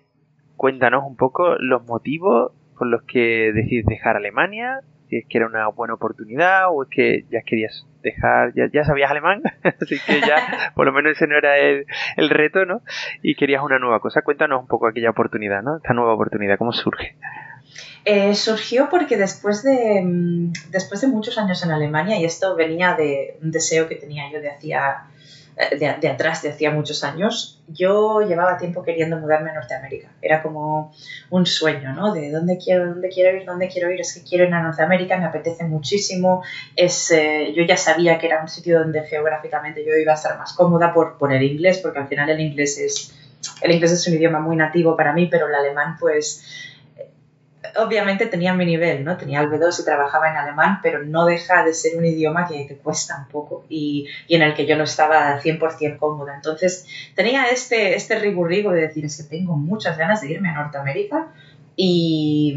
Cuéntanos un poco los motivos por los que decides dejar Alemania, si es que era una buena oportunidad o es que ya querías dejar, ya, sabías alemán, así que ya por lo menos ese no era el, el, reto, ¿no? Y querías una nueva cosa. Cuéntanos un poco aquella oportunidad, ¿no? Esta nueva oportunidad, ¿cómo surge? Eh, surgió porque después de, mm, después de muchos años en Alemania, y esto venía de un deseo que tenía yo de hacía, eh, de, atrás, de hacía muchos años, yo llevaba tiempo queriendo mudarme a Norteamérica. Era como un sueño, ¿no? De dónde quiero, dónde quiero ir, dónde quiero ir. Es que quiero ir a Norteamérica, me apetece muchísimo. Es, eh, yo ya sabía que era un sitio donde geográficamente yo iba a estar más cómoda por, por el inglés, porque al final el inglés es... El inglés es un idioma muy nativo para mí, pero el alemán, pues, obviamente tenía mi nivel, ¿no? Tenía el B2 y trabajaba en alemán, pero no deja de ser un idioma que, te cuesta un poco y, y, en el que yo no estaba 100% cómoda. Entonces tenía este, este riburrigo de decir, es que tengo muchas ganas de irme a Norteamérica y,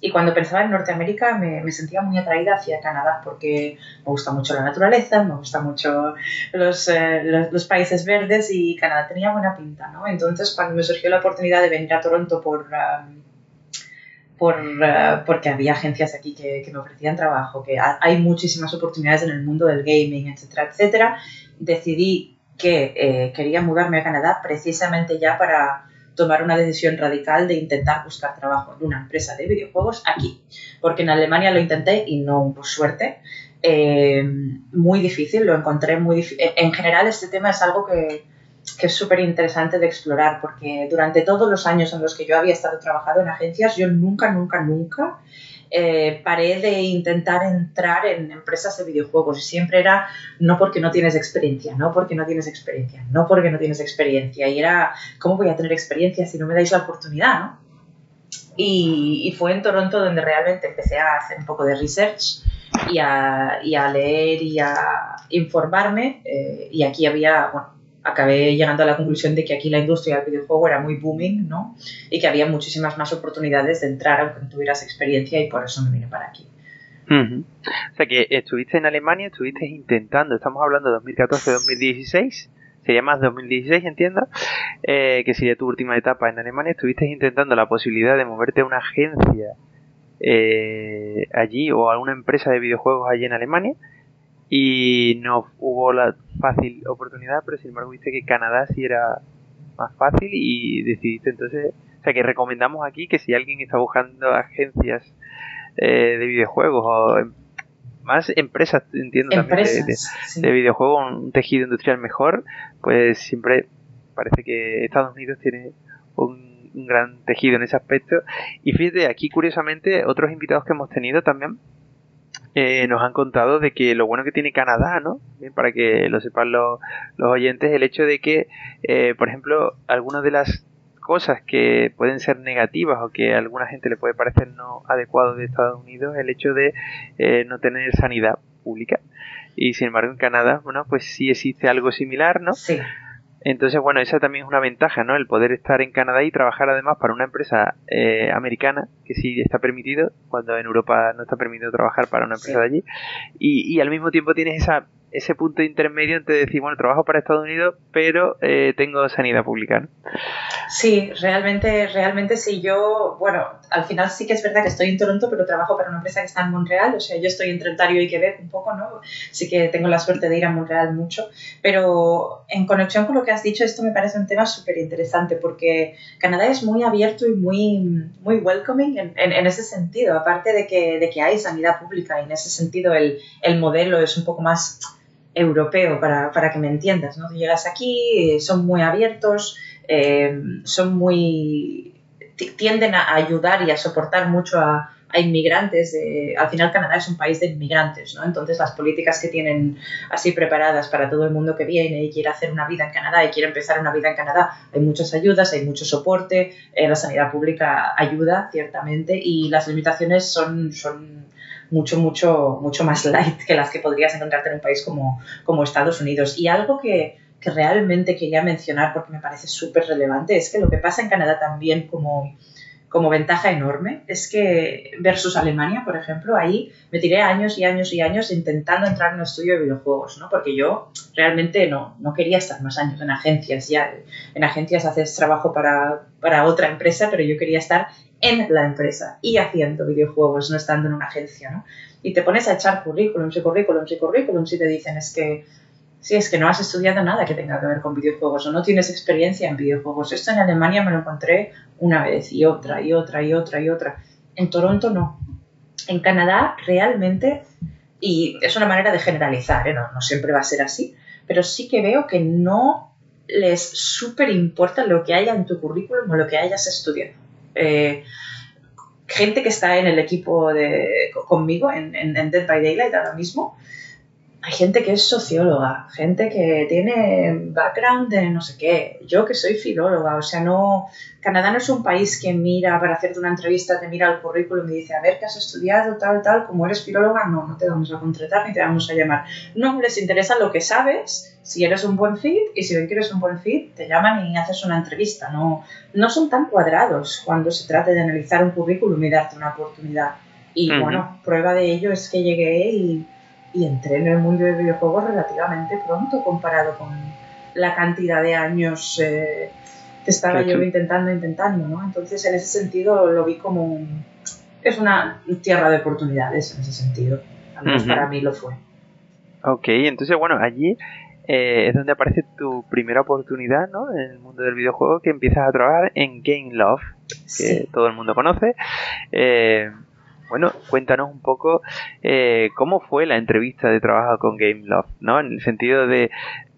y cuando pensaba en Norteamérica me, me, sentía muy atraída hacia Canadá porque me gusta mucho la naturaleza, me gusta mucho los, eh, los, países verdes y Canadá tenía buena pinta, ¿no? Entonces cuando me surgió la oportunidad de venir a Toronto por... Um, por, eh, porque había agencias aquí que, que, me ofrecían trabajo, que hay muchísimas oportunidades en el mundo del gaming, etcétera, etcétera, decidí que eh, quería mudarme a Canadá precisamente ya para tomar una decisión radical de intentar buscar trabajo en una empresa de videojuegos aquí, porque en Alemania lo intenté y no por suerte. Eh, muy difícil, lo encontré muy difícil. En general este tema es algo que, que es súper interesante de explorar, porque durante todos los años en los que yo había estado trabajando en agencias, yo nunca, nunca, nunca eh, paré de intentar entrar en empresas de videojuegos. Y siempre era no porque no tienes experiencia, no porque no tienes experiencia, no porque no tienes experiencia. Y era, ¿cómo voy a tener experiencia si no me dais la oportunidad? ¿no? Y, y fue en Toronto donde realmente empecé a hacer un poco de research y a, y a leer y a informarme. Eh, y aquí había, bueno, acabé llegando a la conclusión de que aquí la industria del videojuego era muy booming, ¿no? Y que había muchísimas más oportunidades de entrar aunque no tuvieras experiencia y por eso me vine para aquí. O sea que estuviste en Alemania, estuviste intentando, estamos hablando de 2014-2016, sería más 2016 entiendo, eh, que sería tu última etapa en Alemania, estuviste intentando la posibilidad de moverte a una agencia eh, allí o a una empresa de videojuegos allí en Alemania y no hubo la fácil oportunidad, pero sin embargo viste que Canadá sí era más fácil y decidiste entonces, o sea que recomendamos aquí que si alguien está buscando agencias eh, de videojuegos o em, más empresas, entiendo también, de, videojuegos, un tejido industrial mejor, pues siempre parece que Estados Unidos tiene un, un gran tejido en ese aspecto. Y fíjate, aquí curiosamente otros invitados que hemos tenido también eh, nos han contado de que lo bueno que tiene Canadá, ¿no? para que lo sepan los, los oyentes, el hecho de que, eh, por ejemplo, algunas de las cosas que pueden ser negativas o que a alguna gente le puede parecer no adecuado de Estados Unidos, el hecho de eh, no tener sanidad pública. Y sin embargo en Canadá, bueno, pues sí existe algo similar, ¿no? Sí. Entonces, bueno, esa también es una ventaja, ¿no? El poder estar en Canadá y trabajar además para una empresa eh, americana, que sí está permitido, cuando en Europa no está permitido trabajar para una empresa de allí. Y, y al mismo tiempo tienes esa ese punto intermedio entre decir, bueno, trabajo para Estados Unidos, pero eh, tengo sanidad pública. ¿no? Sí, realmente, realmente sí. Yo, bueno, al final sí que es verdad que estoy en Toronto, pero trabajo para una empresa que está en Montreal, o sea, yo estoy entre Ontario y Quebec un poco, ¿no? Sí que tengo la suerte de ir a Montreal mucho, pero en conexión con lo que has dicho, esto me parece un tema súper interesante porque Canadá es muy abierto y muy, muy welcoming en, en, ese sentido, aparte de que, de que hay sanidad pública y en ese sentido el, el modelo es un poco más europeo, para, para que me entiendas, ¿no? llegas aquí, eh, son muy abiertos, eh, son muy... tienden a ayudar y a soportar mucho a, inmigrantes. Al final Canadá es un país de inmigrantes, ¿no? Entonces las políticas que tienen así preparadas para todo el mundo que viene y quiere hacer una vida en Canadá y quiere empezar una vida en Canadá, hay muchas ayudas, hay mucho soporte, eh, la sanidad pública ayuda ciertamente y las limitaciones son mucho, mucho, mucho más light que las que podrías encontrarte en un país como, como Estados Unidos. Y algo que, que realmente quería mencionar porque me parece súper relevante es que lo que pasa en Canadá también como, como ventaja enorme es que versus Alemania, por ejemplo, ahí me tiré años y años y años intentando entrar en un estudio de videojuegos, ¿no? Porque yo realmente no, no quería estar más años en agencias. Ya en agencias haces trabajo para, para otra empresa, pero yo quería estar en la empresa y haciendo videojuegos, no estando en una agencia, ¿no? Y te pones a echar currículums y currículums y currículums y te dicen es que si es que no has estudiado nada que tenga que ver con videojuegos o no tienes experiencia en videojuegos. Esto en Alemania me lo encontré una vez y otra y otra y otra y otra. En Toronto no. En Canadá realmente, y es una manera de generalizar, ¿eh? no, no siempre va a ser así, pero sí que veo que no les súper importa lo que haya en tu currículum o lo que hayas estudiado. Eh, gente que está en el equipo de, conmigo en, en, Dead by Daylight ahora mismo, hay gente que es socióloga, gente que tiene background de no sé qué, yo que soy filóloga, o sea, no, Canadá no es un país que mira para hacerte una entrevista, te mira el currículum y dice, a ver, ¿qué has estudiado? Tal, tal, como eres filóloga, no, no te vamos a contratar ni te vamos a llamar. No, les interesa lo que sabes, si eres un buen fit, y si ven que eres un buen fit, te llaman y haces una entrevista. No, no son tan cuadrados cuando se trata de analizar un currículum y darte una oportunidad. Y bueno, prueba de ello es que llegué y y entré en el mundo de videojuegos relativamente pronto comparado con la cantidad de años eh, que estaba yo intentando, intentando, ¿no? Entonces, en ese sentido, lo vi como un, es una tierra de oportunidades en ese sentido. Al menos para mí lo fue. Ok, entonces, bueno, allí eh, es donde aparece tu primera oportunidad, ¿no? En el mundo del videojuego, que empiezas a trabajar en Game Love, que todo el mundo conoce. Eh, bueno, cuéntanos un poco eh, cómo fue la entrevista de trabajo con Game Love, ¿no? En el sentido de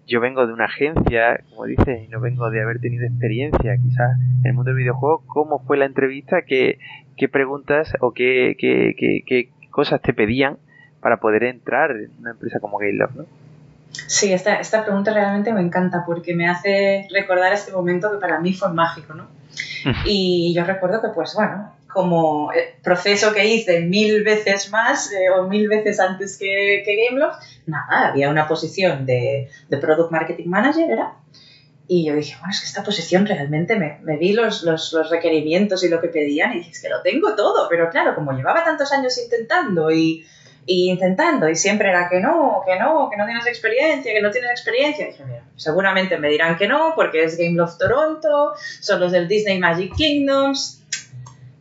yo vengo de una agencia, como dices, y no vengo de haber tenido experiencia quizás en el mundo del videojuego, ¿cómo fue la entrevista? ¿Qué, qué preguntas o qué, qué, qué, cosas te pedían para poder entrar en una empresa como Game Love, ¿no? Sí, esta, esta pregunta realmente me encanta porque me hace recordar este momento que para mí fue mágico, ¿no? Y yo recuerdo que, pues bueno, como eh, proceso que hice mil veces más eh, o mil veces antes que, que Gameloft, nada, había una posición de, de, Product Marketing Manager, ¿era? Y yo dije, bueno, es que esta posición realmente me, me vi los, los, los, requerimientos y lo que pedían y dije, es que lo tengo todo, pero claro, como llevaba tantos años intentando y, y intentando y siempre era que no, que no, que no tienes experiencia, que no tienes experiencia, dije, mira, seguramente me dirán que no porque es Gameloft Toronto, son los del Disney Magic Kingdoms,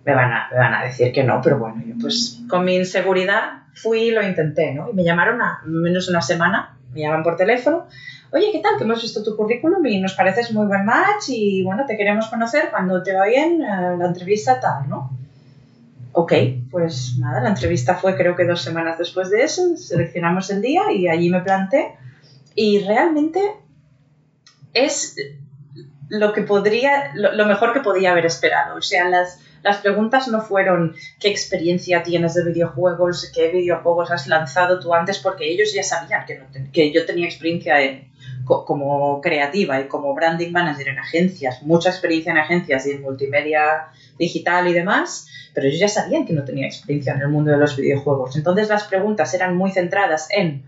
me van, a, me van a decir que no, pero bueno, yo pues con mi inseguridad fui y lo intenté, ¿no? Y me llamaron a menos una semana, me llaman por teléfono, oye, ¿qué tal? Que hemos visto tu currículum y nos pareces muy buen match y bueno, te queremos conocer cuando te va bien eh, la entrevista tal, ¿no? Ok, pues nada, la entrevista fue creo que dos semanas después de eso, seleccionamos el día y allí me planté y realmente es lo que podría, lo mejor que podía haber esperado. O sea, las, las preguntas no fueron qué experiencia tienes de videojuegos, qué videojuegos has lanzado tú antes, porque ellos ya sabían que, que yo tenía experiencia como creativa y como branding manager en agencias, mucha experiencia en agencias y en multimedia digital y demás, pero ellos ya sabían que no tenía experiencia en el mundo de los videojuegos. Entonces las preguntas eran muy centradas en,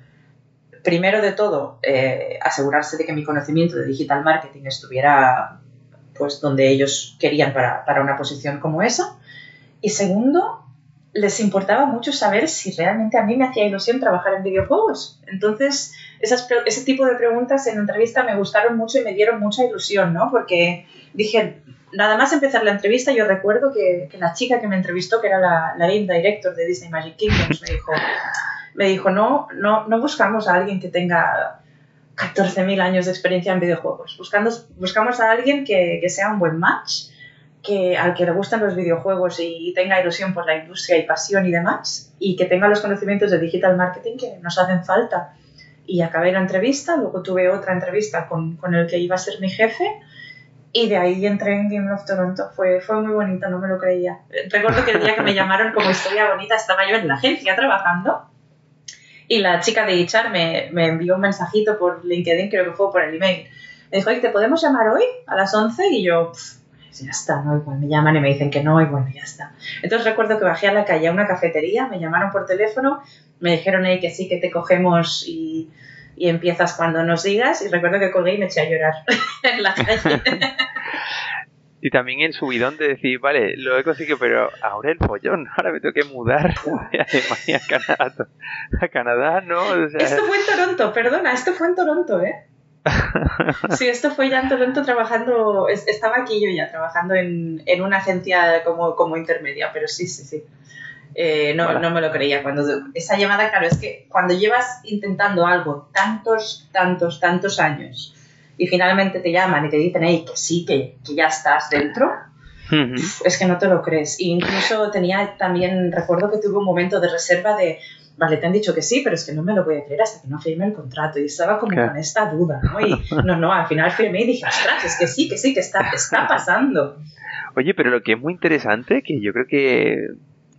primero de todo, eh, asegurarse de que mi conocimiento de digital marketing estuviera pues donde ellos querían para, para una posición como esa. Y segundo, les importaba mucho saber si realmente a mí me hacía ilusión trabajar en videojuegos. Entonces, esas, ese tipo de preguntas en entrevista me gustaron mucho y me dieron mucha ilusión, ¿no? Porque dije, nada más empezar la entrevista, yo recuerdo que, la chica que me entrevistó, que era la, la director de Disney Magic Kingdoms, me dijo, me dijo no, no, no buscamos a alguien que tenga 14.000 años de experiencia en videojuegos. Buscando, buscamos a alguien que, que, sea un buen match, que, al que le gusten los videojuegos y tenga ilusión por la industria y pasión y demás, y que tenga los conocimientos de digital marketing que nos hacen falta. Y acabé la entrevista, luego tuve otra entrevista con, con el que iba a ser mi jefe, y de ahí entré en Game of Toronto. Fue, fue muy bonito, no me lo creía. Recuerdo que el día que me llamaron como historia bonita estaba yo en la agencia trabajando y la chica de HR me, me, envió un mensajito por LinkedIn, creo que fue por el email. Me dijo, ¿te podemos llamar hoy a las 11? Y yo, ya está, ¿no? Igual me llaman y me dicen que no, y bueno, ya está. Entonces recuerdo que bajé a la calle a una cafetería, me llamaron por teléfono, me dijeron ahí que sí, que te cogemos y, y empiezas cuando nos digas. Y recuerdo que colgué y me eché a llorar en la calle. Y también el subidón de decir, vale, lo he conseguido, pero ahora el follón, ahora me tengo que mudar de Alemania a Canadá. A Canadá, ¿no? Esto fue en Toronto, perdona, esto fue en Toronto, ¿eh? sí, esto fue ya en Toronto trabajando, estaba aquí yo ya trabajando en, en una agencia como, como intermedia, pero sí, sí, sí. Eh, no, no me lo creía. Cuando esa llamada, claro, es que cuando llevas intentando algo tantos, tantos, tantos años y finalmente te llaman y te dicen, hey, que sí, que, que ya estás dentro, es que no te lo crees. E incluso tenía también, recuerdo que tuve un momento de reserva de, vale, te han dicho que sí, pero es que no me lo voy a creer hasta que no firme el contrato. Y estaba como con esta duda, ¿no? Y no, no, al final firmé y dije, ostras, es que sí, que sí, que está, está pasando. Oye, pero lo que es muy interesante, que yo creo que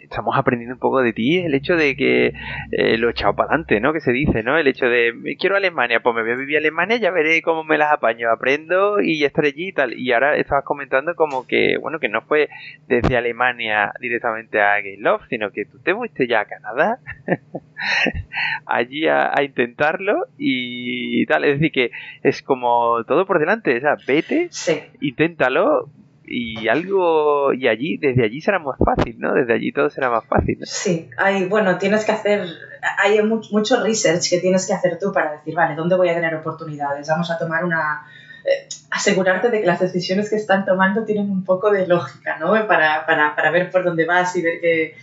estamos aprendiendo un poco de ti, el hecho de que eh, lo he echado para adelante, ¿no? Que se dice, ¿no? El hecho de, quiero Alemania, pues me voy a vivir a Alemania, ya veré cómo me las apaño, aprendo y ya estaré allí y tal. Y ahora estabas comentando como que, bueno, que no fue desde Alemania directamente a Game Love, sino que tú te fuiste ya a Canadá, allí a, intentarlo y tal. Es decir, que es como todo por delante, o sea, vete, inténtalo, y algo y allí desde allí será más fácil no desde allí todo será más fácil sí hay bueno tienes que hacer hay mucho, research que tienes que hacer tú para decir vale dónde voy a tener oportunidades vamos a tomar una eh, asegurarte de que las decisiones que están tomando tienen un poco de lógica no para, para, para ver por dónde vas y ver que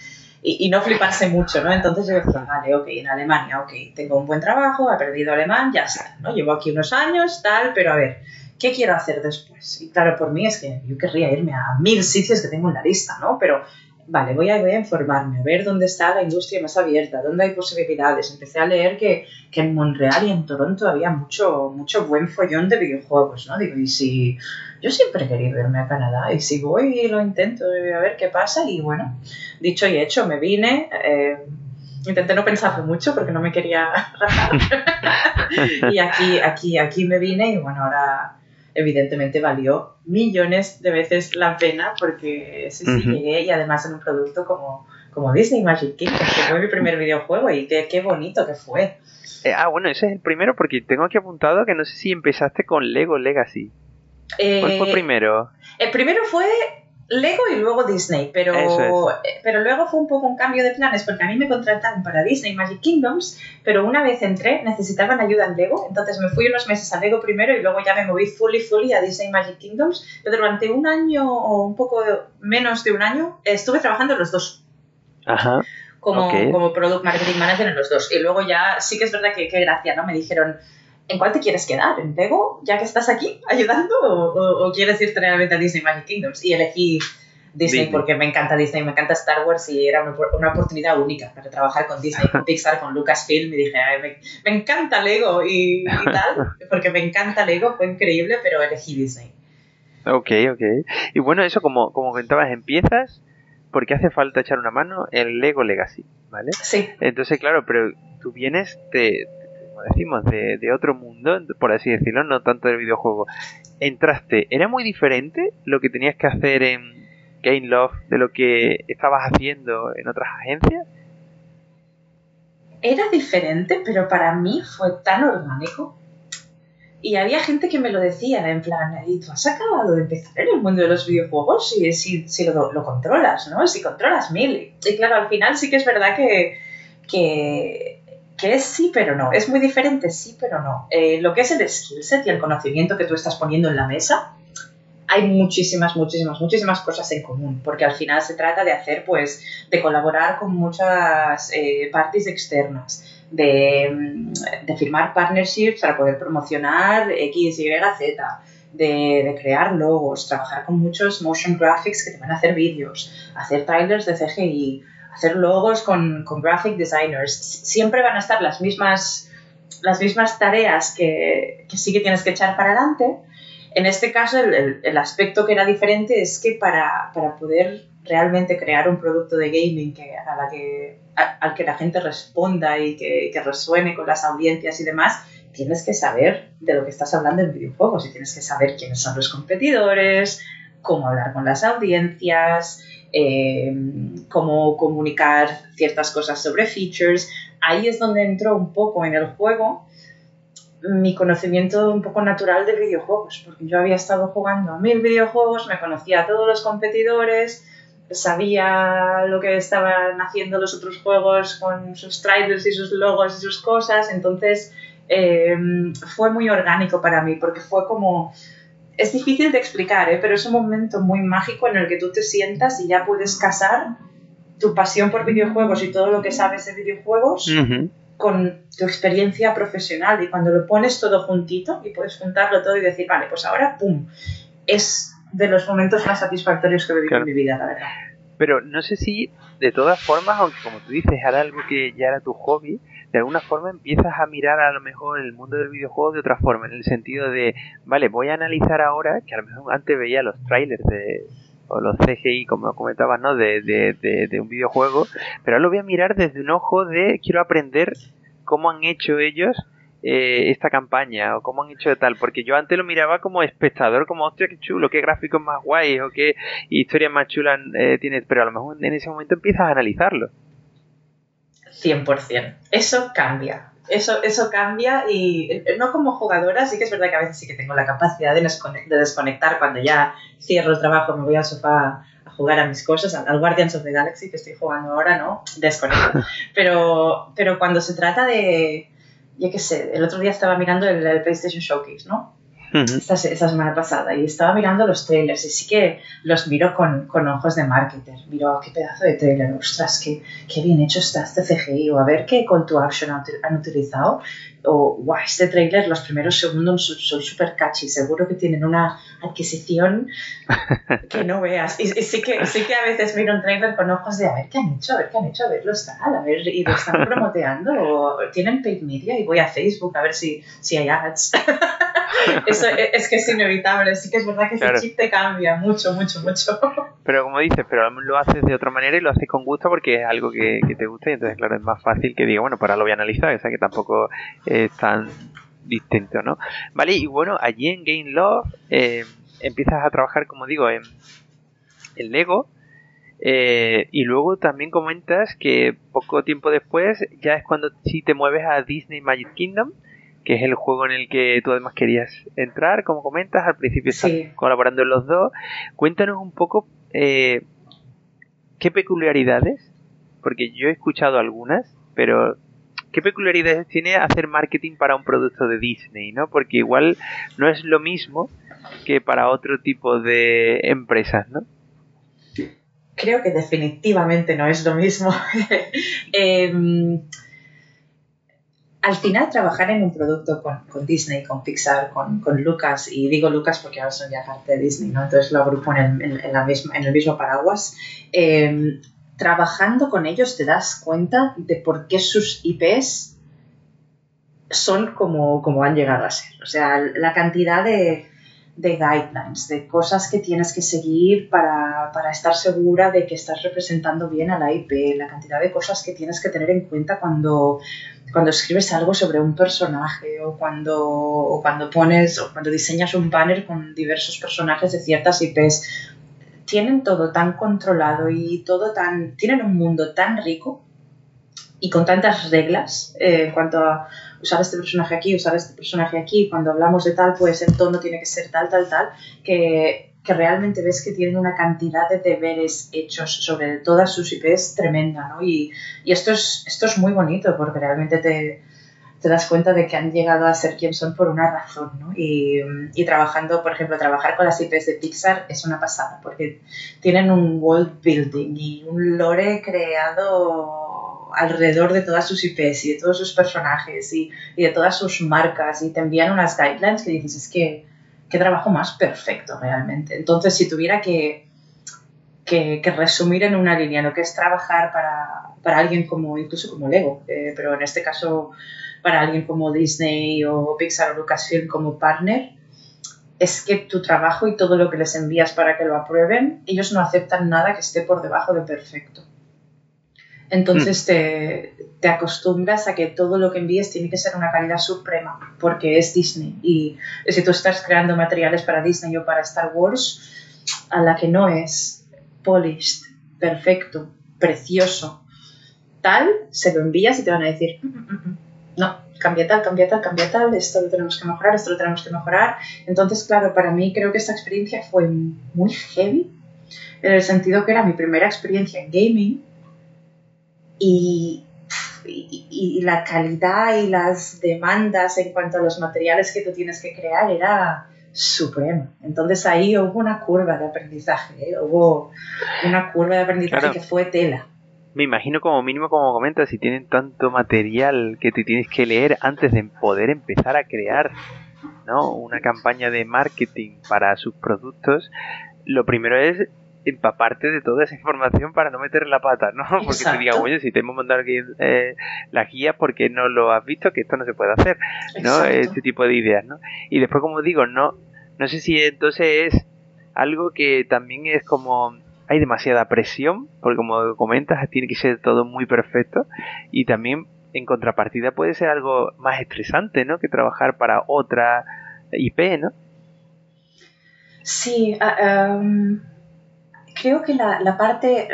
y, no fliparse mucho, ¿no? Entonces yo decía, vale, ok, en Alemania, ok, tengo un buen trabajo, he aprendido alemán, ya está, ¿no? Llevo aquí unos años, tal, pero a ver, ¿qué quiero hacer después? Y claro, por mí es que yo querría irme a mil sitios que tengo en la lista, ¿no? Pero, vale, voy a, voy a informarme, a ver dónde está la industria más abierta, dónde hay posibilidades. Empecé a leer que, que en Montreal y en Toronto había mucho, mucho buen follón de videojuegos, ¿no? Digo, y si yo siempre he querido irme a Canadá y si voy y lo intento, a ver qué pasa y bueno, dicho y hecho, me vine. Eh, intenté no pensarlo mucho porque no me quería rajar. y aquí, aquí, aquí me vine y bueno, ahora evidentemente valió millones de veces la pena porque sí, sí, llegué y además en un producto como, como Disney Magic Kingdom, que fue mi primer videojuego y qué, qué bonito que fue. Eh, ah, bueno, ese es el primero porque tengo aquí apuntado que no sé si empezaste con Lego Legacy. ¿Cuál fue eh, primero? El primero fue Lego y luego Disney, pero, eh, pero luego fue un poco un cambio de planes porque a mí me contrataron para Disney Magic Kingdoms, pero una vez entré necesitaban ayuda en Lego, entonces me fui unos meses a Lego primero y luego ya me moví fully fully a Disney Magic Kingdoms, pero durante un año o un poco menos de un año estuve trabajando en los dos. Ajá. Como, como Product Marketing Manager en los dos. Y luego ya sí que es verdad que qué gracia, ¿no? Me dijeron, ¿en cuál te quieres quedar? ¿En Lego, ya que estás aquí ayudando? ¿O, quieres irte realmente a Disney Magic Kingdoms? Y elegí Disney, porque me encanta Disney, me encanta Star Wars y era una, oportunidad única para trabajar con Disney, con Pixar, con Lucasfilm. Y dije, me, me, encanta Lego y, tal, porque me encanta Lego, fue increíble, pero elegí Disney. Ok, ok. Y bueno, eso como, como comentabas, empiezas porque hace falta echar una mano en Lego Legacy, ¿vale? Sí. Entonces, claro, pero tú vienes de, decimos, de, otro mundo, por así decirlo, no tanto del videojuego. Entraste, ¿era muy diferente lo que tenías que hacer en Game Love de lo que estabas haciendo en otras agencias? Era diferente, pero para mí fue tan orgánico. Y había gente que me lo decía, en plan, ¿y tú has acabado de empezar en el mundo de los videojuegos? Si, si, lo, controlas, ¿no? Si controlas mil. Y claro, al final sí que es verdad que, que que es sí pero no, es muy diferente sí pero no. Eh, lo que es el skill set y el conocimiento que tú estás poniendo en la mesa, hay muchísimas, muchísimas, muchísimas cosas en común, porque al final se trata de hacer, pues, de colaborar con muchas eh, partes externas, de, mm, de, firmar partnerships para poder promocionar X, Y, Z, de, de, crear logos, trabajar con muchos motion graphics que te van a hacer vídeos, hacer trailers de CGI, hacer logos con, con graphic designers. Siempre van a estar las mismas, las mismas tareas que, que sí que tienes que echar para adelante. En este caso, el, el, aspecto que era diferente es que para, para, poder realmente crear un producto de gaming que, a la que, al que la gente responda y que, que, resuene con las audiencias y demás, tienes que saber de lo que estás hablando en videojuegos y tienes que saber quiénes son los competidores, cómo hablar con las audiencias, eh, cómo comunicar ciertas cosas sobre features. Ahí es donde entró un poco en el juego mi conocimiento un poco natural de videojuegos, porque yo había estado jugando a mil videojuegos, me conocía a todos los competidores, sabía lo que estaban haciendo los otros juegos con sus trailers y sus logos y sus cosas, entonces eh, fue muy orgánico para mí, porque fue como es difícil de explicar, ¿eh? pero es un momento muy mágico en el que tú te sientas y ya puedes casar tu pasión por videojuegos y todo lo que sabes de videojuegos con tu experiencia profesional. Y cuando lo pones todo juntito y puedes juntarlo todo y decir, vale, pues ahora, ¡pum! Es de los momentos más satisfactorios que he vivido en mi vida, la verdad. Pero no sé si, de todas formas, aunque como tú dices, era algo que ya era tu hobby, de alguna forma empiezas a mirar a lo mejor el mundo del videojuego de otra forma, en el sentido de, vale, voy a analizar ahora, que a lo mejor antes veía los trailers de, o los CGI, como comentabas, ¿no? De, de, de, un videojuego, pero ahora lo voy a mirar desde un ojo de quiero aprender cómo han hecho ellos eh, esta campaña o cómo han hecho de tal, porque yo antes lo miraba como espectador, como hostia, qué chulo, qué gráficos más guays o qué historias más chulas eh, tienes, pero a lo mejor en ese momento empiezas a analizarlo. 100%. Eso cambia. Eso, eso cambia y eh, no como jugadora, sí que es verdad que a veces sí que tengo la capacidad de desconectar cuando ya cierro el trabajo, me voy al sofá a jugar a mis cosas, al Guardians of the Galaxy que estoy jugando ahora, ¿no? Desconecto. Pero, pero cuando se trata de, ya que sé, el otro día estaba mirando el, PlayStation Showcase, ¿no? Esta, semana pasada y estaba mirando los trailers y sí que los miro con, con ojos de marketer. Miro, oh, qué pedazo de trailer, ostras, qué, qué bien hecho está este CGI o a ver qué call to action han utilizado o wow, este trailer, los primeros segundos son súper catchy, seguro que tienen una adquisición que no veas. Y, sí, que, sí que a veces miro un trailer con ojos de a ver qué han hecho, a ver qué han hecho, a ver los tal, a ver, y lo están promoteando, o tienen paid media y voy a Facebook a ver si, si hay ads. Eso es que es inevitable, sí que es verdad que ese chip te cambia mucho, mucho, mucho. Pero como dices, pero lo haces de otra manera y lo haces con gusto porque es algo que, que te gusta y entonces claro, es más fácil que diga, bueno, para lo voy a analizar, o sea que tampoco es tan distinto, ¿no? Vale, y bueno, allí en Game Love eh, empiezas a trabajar, como digo, en, el Lego. Eh, y luego también comentas que poco tiempo después ya es cuando sí te mueves a Disney Magic Kingdom, que es el juego en el que tú además querías entrar, como comentas, al principio estás colaborando en los dos. Cuéntanos un poco eh, qué peculiaridades, porque yo he escuchado algunas, pero ¿qué peculiaridades tiene hacer marketing para un producto de Disney? ¿no? Porque igual no es lo mismo que para otro tipo de empresas, ¿no? Creo que definitivamente no es lo mismo. Em, al final trabajar en un producto con, Disney, con Pixar, con, Lucas, y digo Lucas porque ahora son ya parte de Disney, ¿no? entonces lo agrupo en el, la misma, en mismo paraguas, em, trabajando con ellos te das cuenta de por qué sus IPs son como, como han llegado a ser. O sea, la cantidad de, guidelines, de cosas que tienes que seguir para, estar segura de que estás representando bien a la IP, la cantidad de cosas que tienes que tener en cuenta cuando, cuando escribes algo sobre un personaje o cuando, o cuando pones o cuando diseñas un banner con diversos personajes de ciertas IPs tienen todo tan controlado y todo tan. tienen un mundo tan rico y con tantas reglas eh, en cuanto a usar este personaje aquí, usar este personaje aquí, cuando hablamos de tal, pues el tono tiene que ser tal, tal, tal, que, que realmente ves que tienen una cantidad de deberes hechos sobre todas sus IPs tremenda, ¿no? Y, esto, es, esto es muy bonito porque realmente te, das cuenta de que han llegado a ser quien son por una razón, ¿no? Y, y, trabajando, por ejemplo, trabajar con las IPs de Pixar es una pasada, porque tienen un world building y un lore creado alrededor de todas sus IPs y de todos sus personajes y, y de todas sus marcas y te envían unas guidelines que dices, es que, trabajo más perfecto realmente. Entonces, si tuviera que, que, que resumir en una línea lo que es trabajar para, para alguien como, incluso como Lego, eh, pero en este caso para alguien como Disney o Pixar o Lucasfilm como partner es que tu trabajo y todo lo que les envías para que lo aprueben, ellos no aceptan nada que esté por debajo de perfecto. Entonces mm. te, te, acostumbras a que todo lo que envíes tiene que ser una calidad suprema, porque es Disney. Y si tú estás creando materiales para Disney o para Star Wars, a la que no es polished, perfecto, precioso, tal, se lo envías y te van a decir, mm, mm, no, cambia tal, cambia tal, cambia tal, esto lo tenemos que mejorar, esto lo tenemos que mejorar. Entonces, claro, para mí creo que esta experiencia fue muy heavy, en el sentido que era mi primera experiencia en gaming y, y, la calidad y las demandas en cuanto a los materiales que tú tienes que crear era suprema. Entonces ahí hubo una curva de aprendizaje, ¿eh? hubo una curva de aprendizaje que fue tela me imagino como mínimo, como comentas, si tienen tanto material que te tienes que leer antes de poder empezar a crear ¿no? una campaña de marketing para sus productos, lo primero es empaparte de toda esa información para no meter la pata, ¿no? Porque te digan, oye, si te hemos mandado aquí eh, las guías porque no lo has visto, que esto no se puede hacer, ¿no? Este tipo de ideas, ¿no? Y después, como digo, no, no sé si entonces es algo que también es como hay demasiada presión, porque como comentas, tiene que ser todo muy perfecto y también en contrapartida puede ser algo más estresante, ¿no? Que trabajar para otra IP, ¿no? Sí, em, creo que la, parte,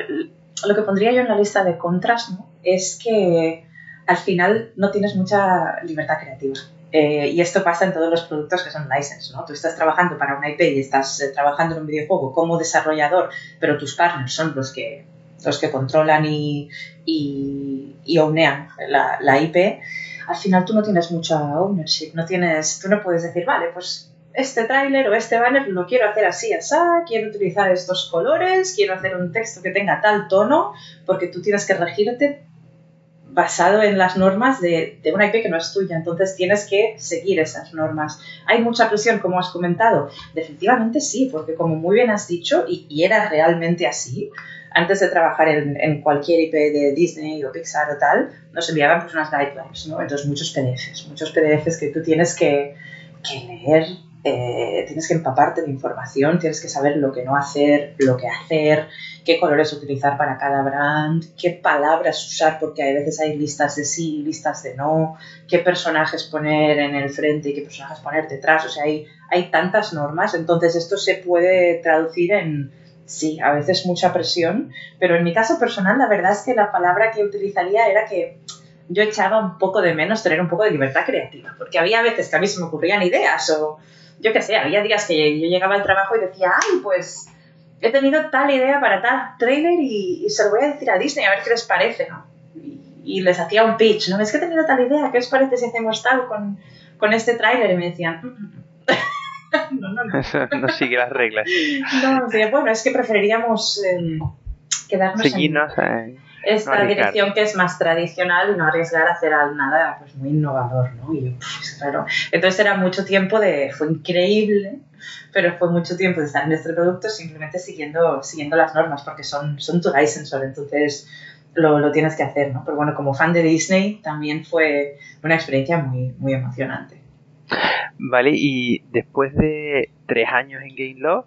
lo que pondría yo en la lista de contras, ¿no? Es que al final no tienes mucha libertad creativa. Eh, y esto pasa en todos los productos que son license, ¿no? Tú estás trabajando para una IP y estás eh, trabajando en un videojuego como desarrollador, pero tus partners son los que, los que controlan y, y, y ownean la, la, IP. Al final tú no tienes mucha ownership, no tienes, tú no puedes decir, vale, pues este tráiler o este banner lo quiero hacer así, así, quiero utilizar estos colores, quiero hacer un texto que tenga tal tono, porque tú tienes que regirte basado en las normas de, de, una IP que no es tuya, entonces tienes que seguir esas normas. ¿Hay mucha presión, como has comentado? Definitivamente sí, porque como muy bien has dicho, y, y era realmente así, antes de trabajar en, en, cualquier IP de Disney o Pixar o tal, nos enviaban pues unas guidelines, ¿no? Entonces muchos PDFs, muchos PDFs que tú tienes que, que leer, eh, tienes que empaparte de información, tienes que saber lo que no hacer, lo que hacer, qué colores utilizar para cada brand, qué palabras usar, porque a veces hay listas de sí, listas de no, qué personajes poner en el frente y qué personajes poner detrás. O sea, hay, hay tantas normas, entonces esto se puede traducir en, sí, a veces mucha presión, pero en mi caso personal la verdad es que la palabra que utilizaría era que yo echaba un poco de menos tener un poco de libertad creativa, porque había veces que a mí se me ocurrían ideas o yo qué sé, había días que yo llegaba al trabajo y decía, ay, pues he tenido tal idea para tal trailer y, se lo voy a decir a Disney a ver qué les parece, ¿no? Y, les hacía un pitch, ¿no? Es que he tenido tal idea, ¿qué os parece si hacemos tal con, con este trailer? Y me decían, mm, mm, mm". no, no, no. no sigue las reglas. No, bueno, es que preferiríamos eh, quedarnos Seguirnos en esta dirección que es más tradicional y no arriesgar a hacer nada pues muy innovador, ¿no? Y claro, entonces era mucho tiempo de, fue increíble, pero fue mucho tiempo de estar en este producto simplemente siguiendo, siguiendo las normas porque son, son tu licensor, entonces lo, lo, tienes que hacer, ¿no? Pero bueno, como fan de Disney también fue una experiencia muy, muy emocionante. Vale, y después de tres años en Game Love,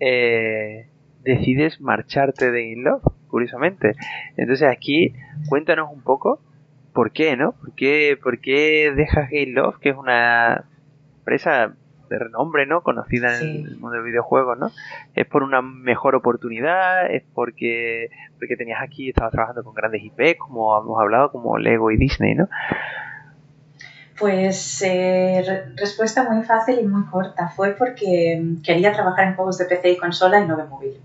eh, decides marcharte de Game Love curiosamente. Entonces aquí cuéntanos un poco por qué, ¿no? ¿Por qué, por qué dejas Game Love, que es una empresa de renombre, ¿no? Conocida en el mundo del videojuego, ¿no? ¿Es por una mejor oportunidad? ¿Es porque, porque tenías aquí, estabas trabajando con grandes IP, como hemos hablado, como Lego y Disney, ¿no? Pues eh, respuesta muy fácil y muy corta. Fue porque quería trabajar en juegos de PC y consola y no de móvil.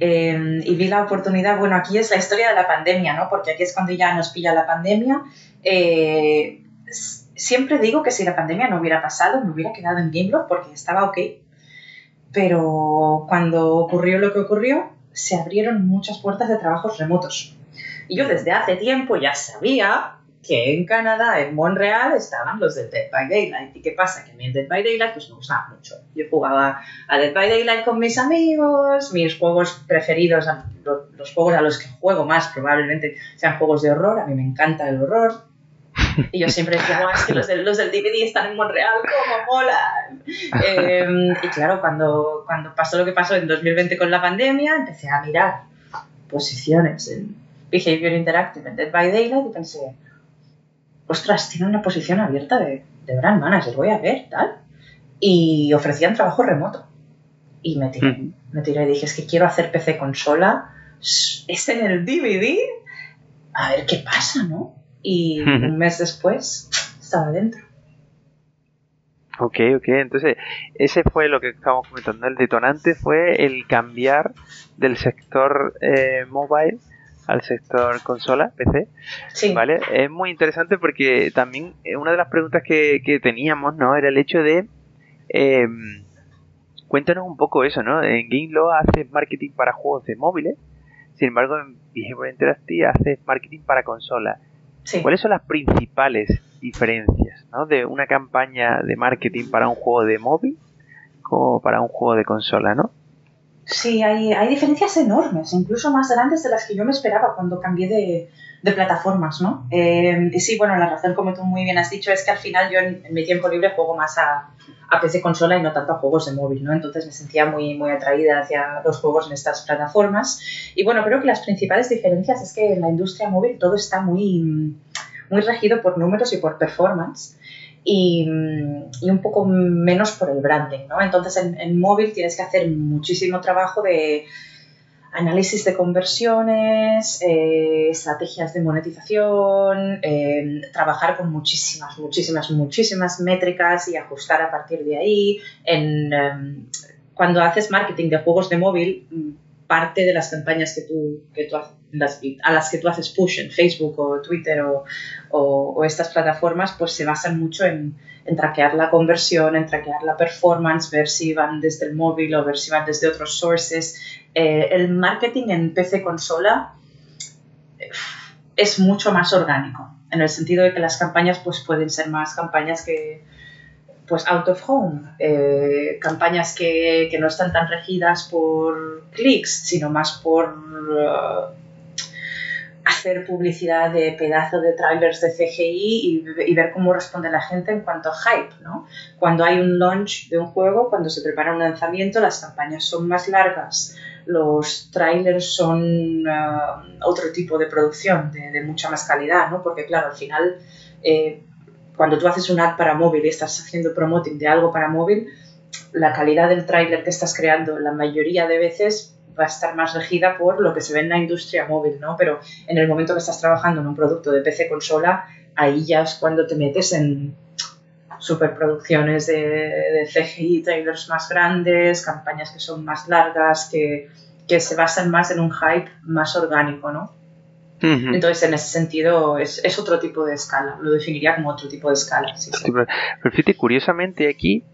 Em, y vi la oportunidad, bueno, aquí es la historia de la pandemia, ¿no? Porque aquí es cuando ya nos pilla la pandemia. Eh, siempre digo que si la pandemia no hubiera pasado, me hubiera quedado en Gameblog porque estaba ok. Pero cuando ocurrió lo que ocurrió, se abrieron muchas puertas de trabajos remotos. Y yo desde hace tiempo ya sabía que en Canadá, en Montreal, estaban los de Dead by Daylight. ¿Y qué pasa? Que a mí el Dead by Daylight pues me gustaba mucho. Yo jugaba a Dead by Daylight con mis amigos, mis juegos preferidos, los juegos a los que juego más probablemente sean juegos de horror, a mí me encanta el horror. Y yo siempre decía, es que los del, los del DVD están en Montreal, ¿cómo mola? Em, y claro, cuando, cuando pasó lo que pasó en 2020 con la pandemia, empecé a mirar posiciones en Behavior Interactive en Dead by Daylight y pensé, ostras, tiene una posición abierta de, de brand manager, voy a ver, tal. Y ofrecían trabajo remoto. Y me tiré, me tiré y dije, es que quiero hacer PC consola, es en el DVD, a ver qué pasa, ¿no? Y un mes después estaba dentro. Ok, ok, entonces ese fue lo que estábamos comentando, el detonante fue el cambiar del sector eh, mobile al sector consola, PC. Sí. ¿Vale? Es muy interesante porque también eh, una de las preguntas que, teníamos, ¿no? Era el hecho de. Em, cuéntanos un poco eso, ¿no? En GameLaw haces marketing para juegos de móviles, sin embargo en Behavior Interactive haces marketing para consolas. ¿Cuáles son las principales diferencias ¿no? de una campaña de marketing para un juego de móvil como para un juego de consola, ¿no? Sí, hay, hay diferencias enormes, incluso más grandes de las que yo me esperaba cuando cambié de, de plataformas, ¿no? Eh, y sí, bueno, la razón, como tú muy bien has dicho, es que al final yo en, mi tiempo libre juego más a, a, PC consola y no tanto a juegos de móvil, ¿no? Entonces me sentía muy, muy atraída hacia los juegos en estas plataformas. Y bueno, creo que las principales diferencias es que en la industria móvil todo está muy, muy regido por números y por performance y, un poco menos por el branding, ¿no? Entonces en, móvil tienes que hacer muchísimo trabajo de análisis de conversiones, eh, estrategias de monetización, eh, trabajar con muchísimas, muchísimas, muchísimas métricas y ajustar a partir de ahí. En, em, cuando haces marketing de juegos de móvil, parte de las campañas que tú, que tú a las que tú haces push en Facebook o Twitter o, o, estas plataformas, pues se basan mucho en, en, traquear la conversión, en traquear la performance, ver si van desde el móvil o ver si van desde otros sources. Eh, el marketing en PC consola eh, es mucho más orgánico, en el sentido de que las campañas pues, pueden ser más campañas que, pues out of home, eh, campañas que, que, no están tan regidas por clics, sino más por uh, hacer publicidad de pedazos de trailers de CGI y, ver cómo responde la gente en cuanto a hype, ¿no? Cuando hay un launch de un juego, cuando se prepara un lanzamiento, las campañas son más largas, los trailers son uh, otro tipo de producción, de, mucha más calidad, ¿no? Porque claro, al final... Eh, cuando tú haces un ad para móvil y estás haciendo promoting de algo para móvil, la calidad del tráiler que estás creando la mayoría de veces va a estar más regida por lo que se ve en la industria móvil, ¿no? Pero en el momento que estás trabajando en un producto de PC consola, ahí ya es cuando te metes en superproducciones de, de CGI, trailers más grandes, campañas que son más largas, que, que se basan más en un hype más orgánico, ¿no? Entonces, en ese sentido, es, es, otro tipo de escala. Lo definiría como otro tipo de escala. Sí, Pero, fíjate, curiosamente aquí,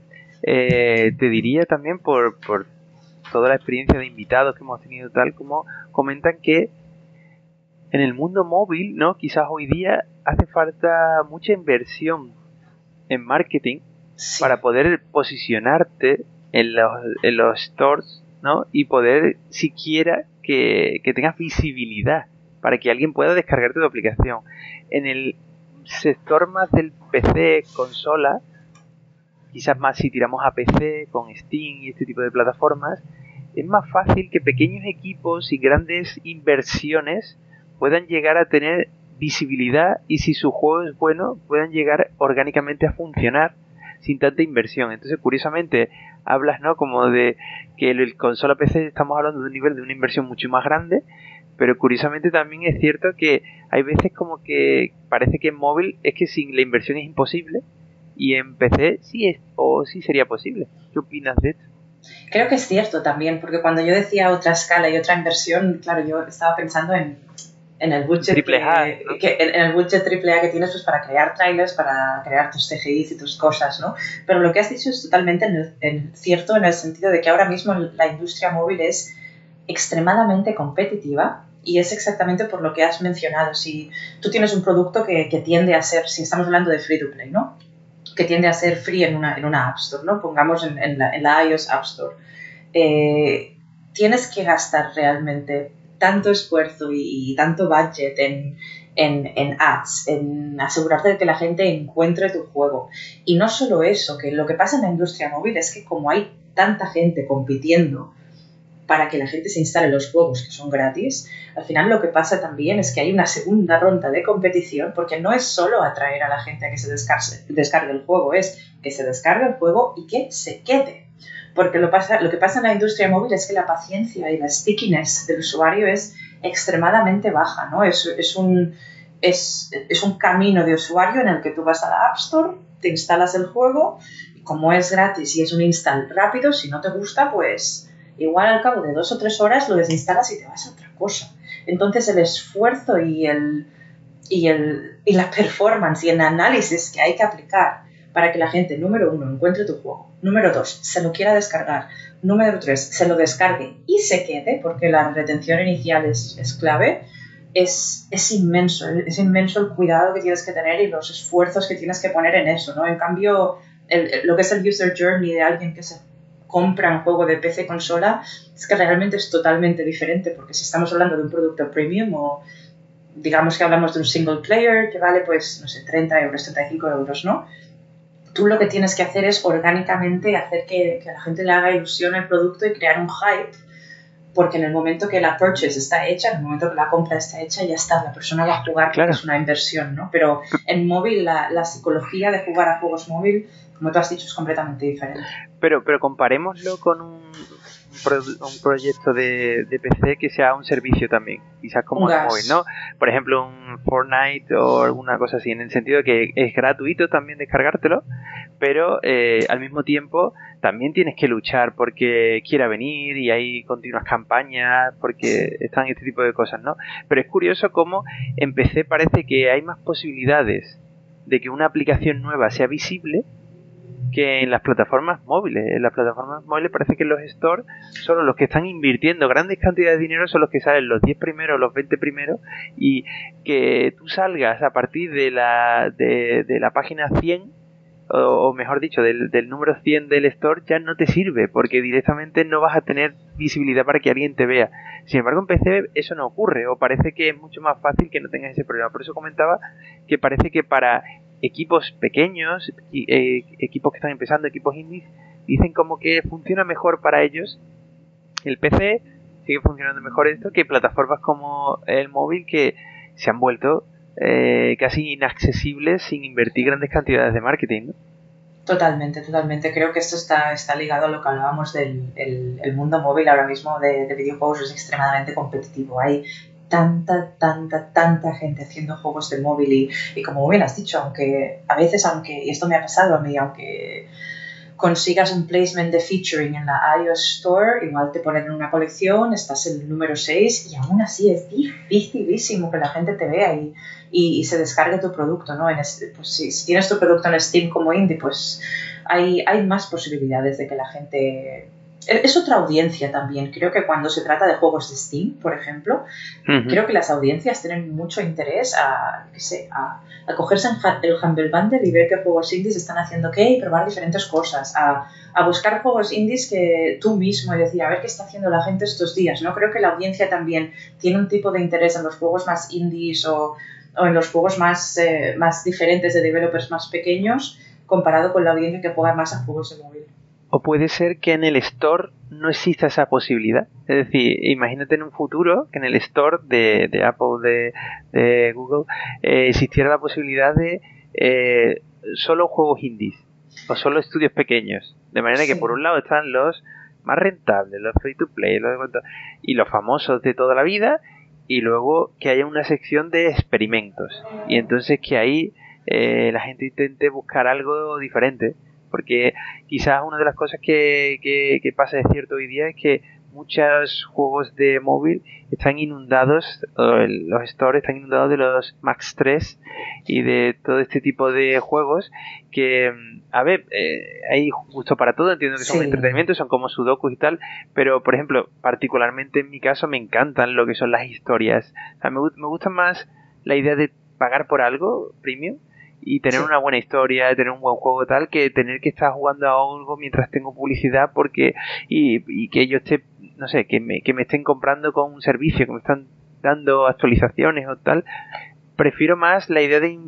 eh, te diría también por, por toda la experiencia de invitados que hemos tenido, tal como comentan que en el mundo móvil, ¿no? Quizás hoy día hace falta mucha inversión en marketing para poder posicionarte en los, en los stores, ¿no? Y poder siquiera que, que tengas visibilidad para que alguien pueda descargarte tu aplicación. En el sector más del PC consola, quizás más si tiramos a PC con Steam y este tipo de plataformas, es más fácil que pequeños equipos y grandes inversiones puedan llegar a tener visibilidad y si su juego es bueno puedan llegar orgánicamente a funcionar sin tanta inversión. Entonces, curiosamente, hablas, ¿no? Como de que el consola PC estamos hablando de un nivel de una inversión mucho más grande, pero curiosamente también es cierto que hay veces como que parece que en móvil es que sin la inversión es imposible y en PC sí es o sí sería posible. ¿Qué opinas de esto? Creo que es cierto también, porque cuando yo decía otra escala y otra inversión, claro, yo estaba pensando en, en el budget triple A, que, en, el budget triple A que tienes pues para crear trailers, para crear tus CGIs y tus cosas, ¿no? Pero lo que has dicho es totalmente en cierto en el sentido de que ahora mismo la industria móvil es extremadamente competitiva y es exactamente por lo que has mencionado. Si tú tienes un producto que, que, tiende a ser, si estamos hablando de free to play, ¿no? Que tiende a ser free en una, en una App Store, ¿no? Pongamos en, la, en la, iOS App Store. Eh, tienes que gastar realmente tanto esfuerzo y, y tanto budget en, en, en, ads, en asegurarte de que la gente encuentre tu juego. Y no solo eso, que lo que pasa en la industria móvil es que como hay tanta gente compitiendo para que la gente se instale los juegos que son gratis, al final lo que pasa también es que hay una segunda ronda de competición porque no es solo atraer a la gente a que se descargue, el juego, es que se descargue el juego y que se quede. Porque lo, pasa, lo que pasa en la industria móvil es que la paciencia y la stickiness del usuario es extremadamente baja, ¿no? Es, un, es, es un camino de usuario en el que tú vas a la App Store, te instalas el juego, y como es gratis y es un install rápido, si no te gusta, pues igual al cabo de dos o tres horas lo desinstalas y te vas a otra cosa. Entonces el esfuerzo y, el, y, el, y la performance y el análisis que hay que aplicar para que la gente, número uno, encuentre tu juego, número dos, se lo quiera descargar, número tres, se lo descargue y se quede, porque la retención inicial es, es clave, es, es, inmenso, es inmenso el cuidado que tienes que tener y los esfuerzos que tienes que poner en eso, ¿no? En cambio, el, lo que es el user journey de alguien que se compran juego de PC consola, es que realmente es totalmente diferente, porque si estamos hablando de un producto premium o digamos que hablamos de un single player que vale pues, no sé, 30 euros, 35 euros, ¿no? Tú lo que tienes que hacer es orgánicamente hacer que, que a la gente le haga ilusión el producto y crear un hype porque en el momento que la purchase está hecha, en el momento que la compra está hecha, ya está, la persona va a jugar claro. es una inversión, ¿no? Pero en móvil la, la, psicología de jugar a juegos móvil, como tú has dicho, es completamente diferente. Pero, pero comparémoslo con un, un proyecto de, de, PC que sea un servicio también, quizás como el móvil, ¿no? Por ejemplo, un Fortnite o alguna cosa así, en el sentido de que es gratuito también descargártelo, pero eh, al mismo tiempo también tienes que luchar porque quiera venir y hay continuas campañas, porque están este tipo de cosas, ¿no? Pero es curioso cómo en PC parece que hay más posibilidades de que una aplicación nueva sea visible que en las plataformas móviles. En las plataformas móviles parece que los stores son los que están invirtiendo grandes cantidades de dinero, son los que salen los 10 primeros, los 20 primeros, y que tú salgas a partir de la, de, de la página 100 o, mejor dicho, del, del, número 100 del store ya no te sirve porque directamente no vas a tener visibilidad para que alguien te vea. Sin embargo, en PC eso no ocurre o parece que es mucho más fácil que no tengas ese problema. Por eso comentaba que parece que para equipos pequeños, eh, equipos que están empezando, equipos indies, dicen como que funciona mejor para ellos el PC, sigue funcionando mejor esto que plataformas como el móvil que se han vuelto eh, casi inaccesibles sin invertir grandes cantidades de marketing. Totalmente, totalmente. Creo que esto está, está ligado a lo que hablábamos del el, mundo móvil ahora mismo de, de, videojuegos, es extremadamente competitivo. Hay tanta, tanta, tanta gente haciendo juegos de móvil y, y como bien has dicho, aunque a veces, aunque, y esto me ha pasado a mí, aunque consigas un placement de featuring en la iOS Store, igual te ponen en una colección, estás en el número 6 y aún así es dificilísimo que la gente te vea y, y, se descargue tu producto, ¿no? En pues si, si, tienes tu producto en Steam como indie, pues hay, hay más posibilidades de que la gente es otra audiencia también. Creo que cuando se trata de juegos de Steam, por ejemplo, creo que las audiencias tienen mucho interés a, qué sé, a, a, cogerse el Humble Bundle y ver qué juegos indies están haciendo qué y probar diferentes cosas, a, a, buscar juegos indies que tú mismo y decir, a ver qué está haciendo la gente estos días. ¿no? Creo que la audiencia también tiene un tipo de interés en los juegos más indies o, o en los juegos más, eh, más diferentes de developers más pequeños comparado con la audiencia que juega más a juegos de móvil. O puede ser que en el store no exista esa posibilidad. Es decir, imagínate en un futuro que en el store de, de Apple, de, Google, eh, existiera la posibilidad de eh, solo juegos indies o solo estudios pequeños. De manera que por un lado están los más rentables, los free to play, los y los famosos de toda la vida, y luego que haya una sección de experimentos. Y entonces que ahí eh, la gente intente buscar algo diferente porque quizás una de las cosas que, que, pasa de cierto hoy día es que muchos juegos de móvil están inundados, los stores están inundados de los Max 3 y de todo este tipo de juegos que, a ver, eh, hay justo para todo, entiendo que son entretenimientos, son como sudokus y tal, pero por ejemplo, particularmente en mi caso me encantan lo que son las historias. me, me gusta más la idea de pagar por algo premium y tener una buena historia, tener un buen juego tal, que tener que estar jugando a algo mientras tengo publicidad porque y, y que yo esté, no sé, que me, que me estén comprando con un servicio, que me están dando actualizaciones o tal, prefiero más la idea de,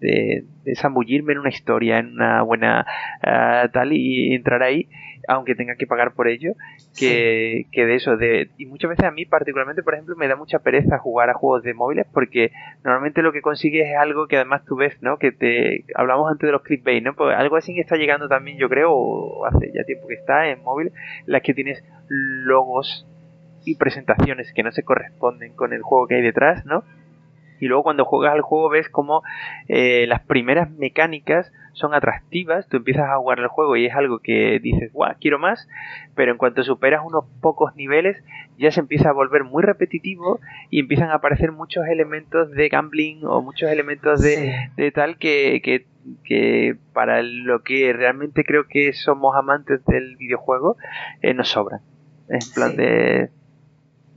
de, de zambullirme en una historia, en una buena uh, tal y entrar ahí aunque tenga que pagar por ello, que, que, de eso. De, y muchas veces a mí particularmente, por ejemplo, me da mucha pereza jugar a juegos de móviles porque normalmente lo que consigues es algo que además tú ves, ¿no? Que te hablamos antes de los clickbait, ¿no? Pues algo así que está llegando también, yo creo, o hace ya tiempo que está en móvil, las que tienes logos y presentaciones que no se corresponden con el juego que hay detrás, ¿no? Y luego cuando juegas al juego ves como eh, las primeras mecánicas son atractivas, tú empiezas a jugar el juego y es algo que dices, guau, quiero más, pero en cuanto superas unos pocos niveles ya se empieza a volver muy repetitivo y empiezan a aparecer muchos elementos de gambling o muchos elementos de, de tal que, que, que, para lo que realmente creo que somos amantes del videojuego eh, nos sobran. En plan de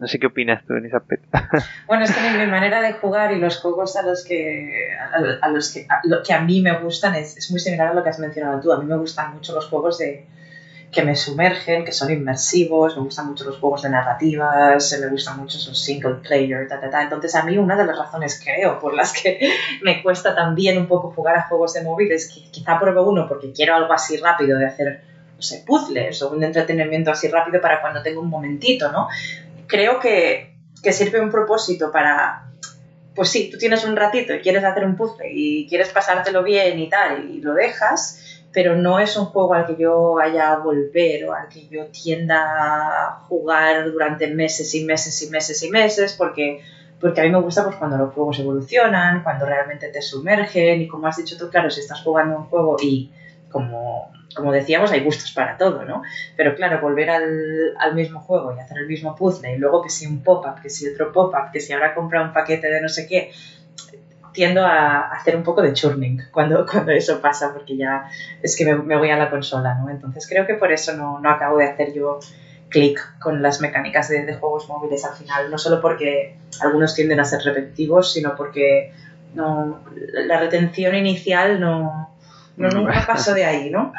no sé qué opinas tú en aspecto. Bueno, es que mi, manera de jugar y los juegos a los que a, los que que a mí me gustan es, es, muy similar a lo que has mencionado tú. A mí me gustan mucho los juegos de que me sumergen, que son inmersivos, me gustan mucho los juegos de narrativas, me gustan mucho los single player, ta, ta, ta. Entonces a mí una de las razones creo por las que me cuesta también un poco jugar a juegos de móvil es que quizá pruebo uno porque quiero algo así rápido de hacer, no sé, puzzles o un entretenimiento así rápido para cuando tengo un momentito, ¿no? Creo que, que sirve un propósito para, pues sí, tú tienes un ratito y quieres hacer un puzzle y quieres pasártelo bien y tal y lo dejas, pero no es un juego al que yo vaya a volver o al que yo tienda a jugar durante meses y meses y meses y meses, porque, porque a mí me gusta pues, cuando los juegos evolucionan, cuando realmente te sumergen y como has dicho tú, claro, si estás jugando un juego y como, como decíamos, hay gustos para todo, ¿no? Pero claro, volver al, al mismo juego y hacer el mismo puzzle y luego que si un pop-up, que si otro pop-up, que si ahora compra un paquete de no sé qué, tiendo a hacer un poco de churning cuando, cuando eso pasa, porque ya es que me, voy a la consola, ¿no? Entonces creo que por eso no, no acabo de hacer yo clic con las mecánicas de, juegos móviles al final, no solo porque algunos tienden a ser repetitivos, sino porque no, la retención inicial no, no nunca pasó de ahí, ¿no?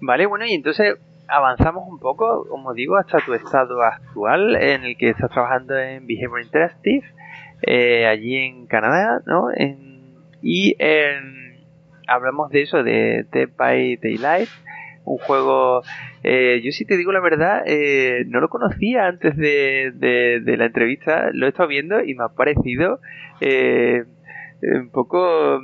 Vale, bueno, y entonces avanzamos un poco, como digo, hasta tu estado actual en el que estás trabajando en Behavior Interactive eh, allí en Canadá, ¿no? y hablamos de eso, de Dead by Daylight, un juego, eh, yo si te digo la verdad, eh, no lo conocía antes de, de, la entrevista, lo he estado viendo y me ha parecido un poco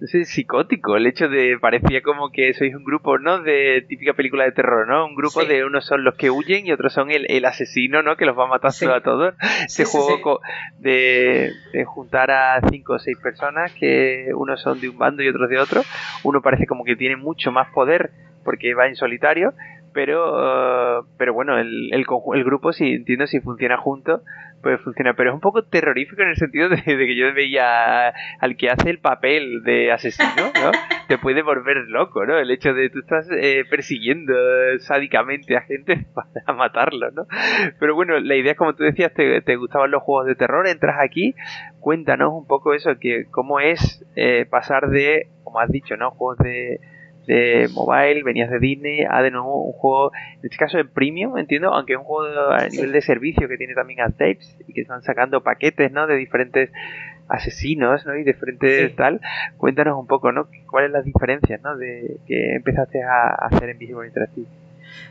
no sé, psicótico. El hecho de parecía como que sois un grupo, ¿no? De típica película de terror, ¿no? Un grupo de unos son los que huyen y otros son el, el asesino, ¿no? Que los va a matar a todos. Ese juego de, de, juntar a cinco o seis personas que unos son de un bando y otros de otro. Uno parece como que tiene mucho más poder porque va en solitario pero uh, pero bueno el, el, el, grupo si entiendo si funciona junto pues funciona pero es un poco terrorífico en el sentido de, que yo veía al que hace el papel de asesino no te puede volver loco no el hecho de tú estás eh, persiguiendo sádicamente a gente para matarlo no pero bueno la idea es como tú decías te, te gustaban los juegos de terror entras aquí cuéntanos un poco eso que cómo es eh, pasar de como has dicho no juegos de de mobile, venías de Disney, a de nuevo un juego, en este caso de premium, entiendo, aunque es un juego a nivel de servicio que tiene también tapes y que están sacando paquetes, ¿no? De diferentes asesinos, ¿no? Y diferentes tal. Cuéntanos un poco, ¿no? ¿Cuáles las diferencias, ¿no? De que empezaste a hacer en Visible Interactive.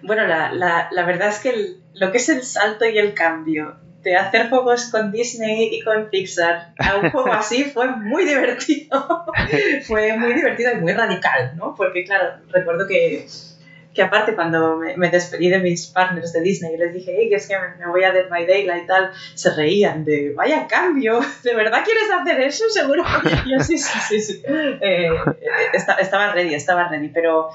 Bueno, la, la, la verdad es que lo que es el salto y el cambio de hacer juegos con Disney y con Pixar a un juego así fue muy divertido. fue muy divertido y muy radical, ¿no? Porque, claro, recuerdo que, que aparte cuando me, despedí de mis partners de Disney y les dije, hey, es que me, voy a Dead by Daylight y tal, se reían de, vaya cambio, ¿de verdad quieres hacer eso? Seguro. Yo sí, sí, sí, sí. Eh, estaba ready, estaba ready, pero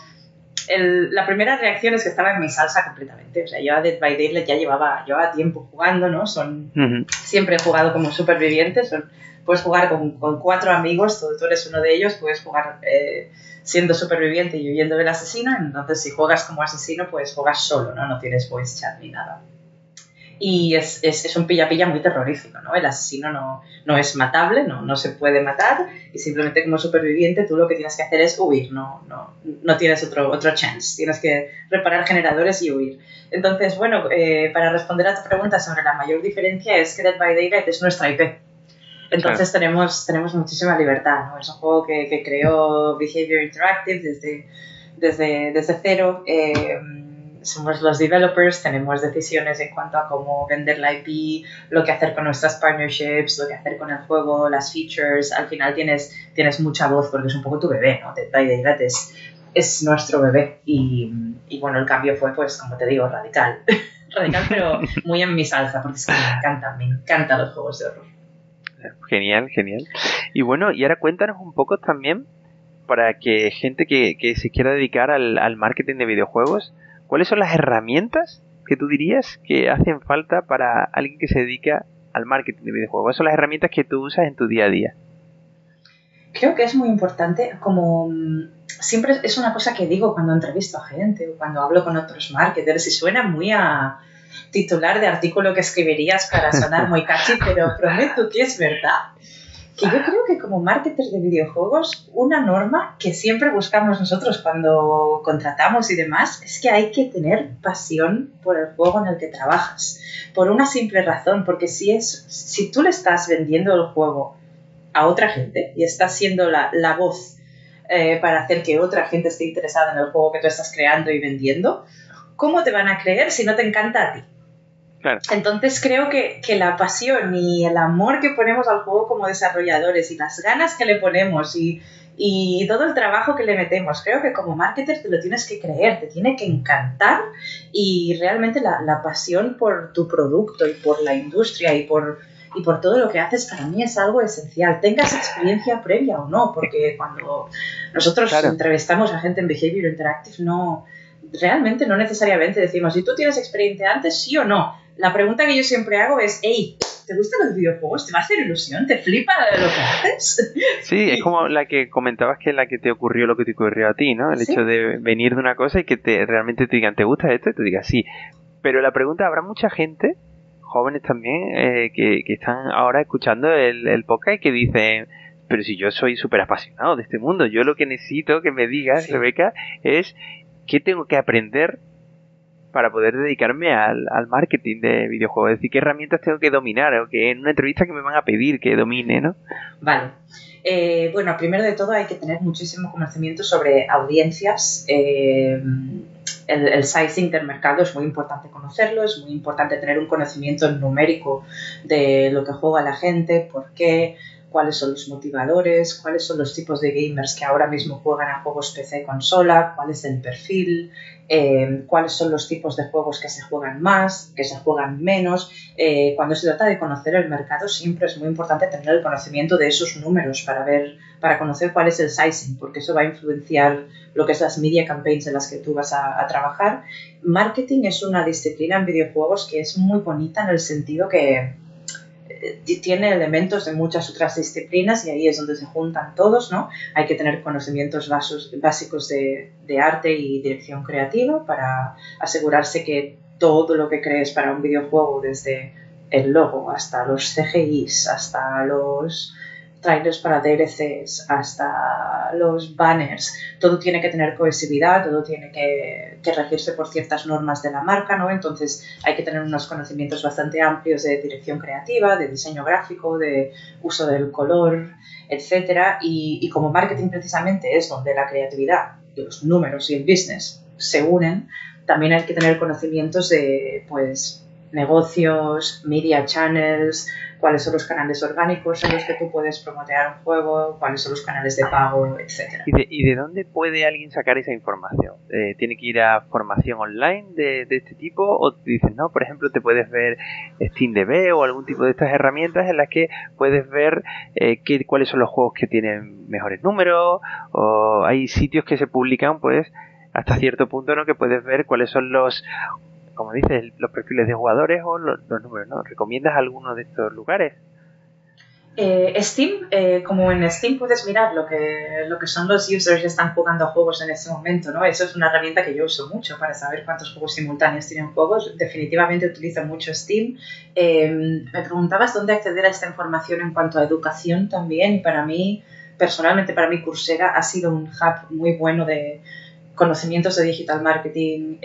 la primera reacción es que estaba en mi salsa completamente. O sea, yo a Dead by Daylight ya llevaba, llevaba tiempo jugando, ¿no? Son, Siempre he jugado como superviviente. Son, puedes jugar con, con cuatro amigos, tú, eres uno de ellos, puedes jugar eh, siendo superviviente y huyendo del asesino. Entonces, si juegas como asesino, pues juegas solo, ¿no? No tienes voice chat ni nada y es, es, es un pilla-pilla muy terrorífico, ¿no? El asesino no, no es matable, no, no se puede matar y simplemente como superviviente tú lo que tienes que hacer es huir, no, no, no tienes otro, otro chance, tienes que reparar generadores y huir. Entonces, bueno, eh, para responder a tu pregunta sobre la mayor diferencia es que Dead by Daylight es nuestra IP. Entonces tenemos, tenemos muchísima libertad, ¿no? Es un juego que, que creó Behavior Interactive desde, desde, desde cero. Eh, somos los developers, tenemos decisiones en cuanto a cómo vender la IP, lo que hacer con nuestras partnerships, lo que hacer con el juego, las features. Al final tienes, tienes mucha voz porque es un poco tu bebé, ¿no? Dead by Daylight es, es nuestro bebé. Y, y, bueno, el cambio fue, pues, como te digo, radical. radical, pero muy en mi salsa, porque es que me encantan, me encantan los juegos de horror. Genial, genial. Y bueno, y ahora cuéntanos un poco también para que gente que, que se quiera dedicar al, al marketing de videojuegos, ¿cuáles son las herramientas que tú dirías que hacen falta para alguien que se dedica al marketing de videojuegos? ¿Cuáles son las herramientas que tú usas en tu día a día? Creo que es muy importante, como mm, siempre es una cosa que digo cuando entrevisto a gente o cuando hablo con otros marketers y suena muy a titular de artículo que escribirías para sonar muy catchy, pero prometo que es verdad. Como marketers de videojuegos, una norma que siempre buscamos nosotros cuando contratamos y demás es que hay que tener pasión por el juego en el que trabajas. Por una simple razón, porque si, es, si tú le estás vendiendo el juego a otra gente y estás siendo la, la voz eh, para hacer que otra gente esté interesada en el juego que tú estás creando y vendiendo, ¿cómo te van a creer si no te encanta a ti? Entonces creo que, la pasión y el amor que ponemos al juego como desarrolladores y las ganas que le ponemos y, todo el trabajo que le metemos, creo que como marketer te lo tienes que creer, te tiene que encantar y realmente la, pasión por tu producto y por la industria y por, y por todo lo que haces para mí es algo esencial, tengas experiencia previa o no, porque cuando nosotros entrevistamos a gente en Behavior Interactive no realmente no necesariamente decimos si tú tienes experiencia antes, sí o no la pregunta que yo siempre hago es, hey, ¿te gustan los videojuegos? ¿Te va a hacer ilusión? ¿Te flipa lo que haces? Sí, es como la que comentabas que es la que te ocurrió lo que te ocurrió a ti, ¿no? El hecho de venir de una cosa y que te realmente te digan, ¿te gusta esto? Y te digas, sí. Pero la pregunta, ¿habrá mucha gente, jóvenes también, eh, que, están ahora escuchando el, el podcast y que dicen, pero si yo soy súper apasionado de este mundo, yo lo que necesito que me digas, Rebeca, es qué tengo que aprender para poder dedicarme al, marketing de videojuegos. Es decir, qué herramientas tengo que dominar o que en una entrevista que me van a pedir que domine, ¿no? Vale. Eh, bueno, primero de todo hay que tener muchísimo conocimiento sobre audiencias. Eh, el, el, sizing del mercado es muy importante conocerlo, es muy importante tener un conocimiento numérico de lo que juega la gente, por qué, cuáles son los motivadores, cuáles son los tipos de gamers que ahora mismo juegan a juegos PC y consola, cuál es el perfil, eh, cuáles son los tipos de juegos que se juegan más, que se juegan menos. Eh, cuando se trata de conocer el mercado siempre es muy importante tener el conocimiento de esos números para ver, para conocer cuál es el sizing, porque eso va a influenciar lo que es las media campaigns en las que tú vas a trabajar. Marketing es una disciplina en videojuegos que es muy bonita en el sentido que tiene elementos de muchas otras disciplinas y ahí es donde se juntan todos, ¿no? Hay que tener conocimientos básicos de, de arte y dirección creativa para asegurarse que todo lo que crees para un videojuego, desde el logo hasta los CGIs, hasta los trailers para DLCs hasta los banners, todo tiene que tener cohesividad, todo tiene que, regirse por ciertas normas de la marca, ¿no? Entonces hay que tener unos conocimientos bastante amplios de dirección creativa, de diseño gráfico, de uso del color, etcétera. Y, y como marketing precisamente es donde la creatividad y los números y el business se unen, también hay que tener conocimientos de, pues, negocios, media channels, cuáles son los canales orgánicos en los que tú puedes promotear un juego, cuáles son los canales de pago, etc. ¿Y de, dónde puede alguien sacar esa información? Eh, ¿Tiene que ir a formación online de, este tipo? ¿O dices, no, por ejemplo, te puedes ver SteamDB o algún tipo de estas herramientas en las que puedes ver eh, qué, cuáles son los juegos que tienen mejores números? ¿O hay sitios que se publican, pues, hasta cierto punto, ¿no? Que puedes ver cuáles son los como dices, los perfiles de jugadores o los, números, ¿no? ¿Recomiendas alguno de estos lugares? Eh, Steam, eh, como en Steam puedes mirar lo que, lo que son los users que están jugando a juegos en este momento, ¿no? Eso es una herramienta que yo uso mucho para saber cuántos juegos simultáneos tienen juegos. Definitivamente utilizo mucho Steam. Em, me preguntabas dónde acceder a esta información en cuanto a educación también para mí, personalmente para mí Coursera ha sido un hub muy bueno de conocimientos de digital marketing.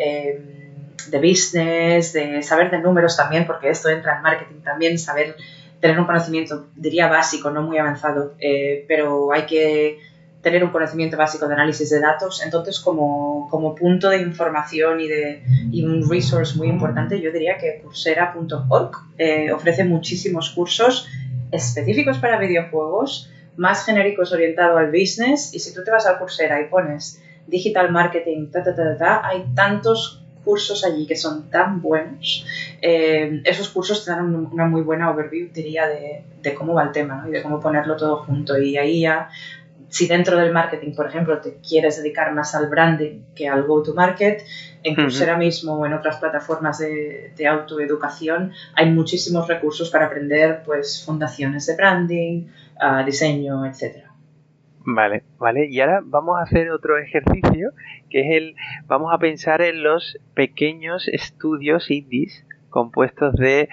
De business, de saber de números también, porque esto entra en marketing también, saber tener un conocimiento, diría básico, no muy avanzado, eh, pero hay que tener un conocimiento básico de análisis de datos. Entonces, como, como punto de información y, de, y un resource muy importante, yo diría que Coursera.org eh, ofrece muchísimos cursos específicos para videojuegos, más genéricos orientados al business. Y si tú te vas al Coursera y pones digital marketing, ta, ta, ta, ta, hay tantos cursos allí que son tan buenos, eh, esos cursos te dan una muy buena overview, diría, de, de cómo va el tema ¿no? y de cómo ponerlo todo junto. Y ahí ya, si dentro del marketing, por ejemplo, te quieres dedicar más al branding que al go-to-market, en Coursera mismo o en otras plataformas de, de, autoeducación hay muchísimos recursos para aprender pues fundaciones de branding, uh, diseño, etcétera. Vale, vale. Y ahora vamos a hacer otro ejercicio, que es el, vamos a pensar en los pequeños estudios indies compuestos de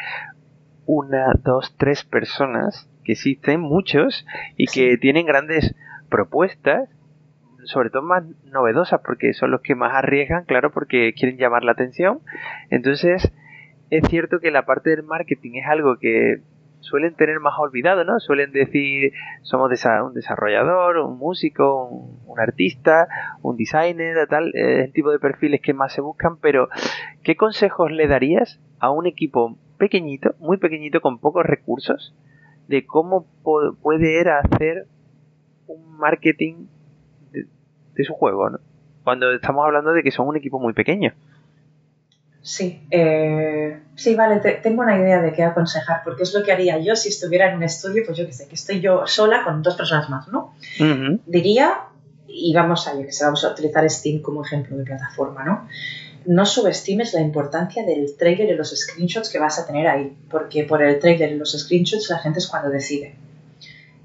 una, dos, tres personas que existen muchos y que tienen grandes propuestas, sobre todo más novedosas, porque son los que más arriesgan, claro, porque quieren llamar la atención. Entonces, es cierto que la parte del marketing es algo que suelen tener más olvidado, ¿no? Suelen decir, somos un desarrollador, un músico, un, artista, un designer, tal, es el tipo de perfiles que más se buscan, pero ¿qué consejos le darías a un equipo pequeñito, muy pequeñito, con pocos recursos, de cómo puede hacer un marketing de, de su juego, ¿no? Cuando estamos hablando de que son un equipo muy pequeño. Sí, eh, sí, vale, tengo una idea de qué aconsejar, porque es lo que haría yo si estuviera en un estudio, pues yo que sé, que estoy yo sola con dos personas más, ¿no? Diría, y vamos a, yo que sé, vamos a utilizar Steam como ejemplo de plataforma, ¿no? No subestimes la importancia del trailer y los screenshots que vas a tener ahí, porque por el trailer y los screenshots la gente es cuando decide.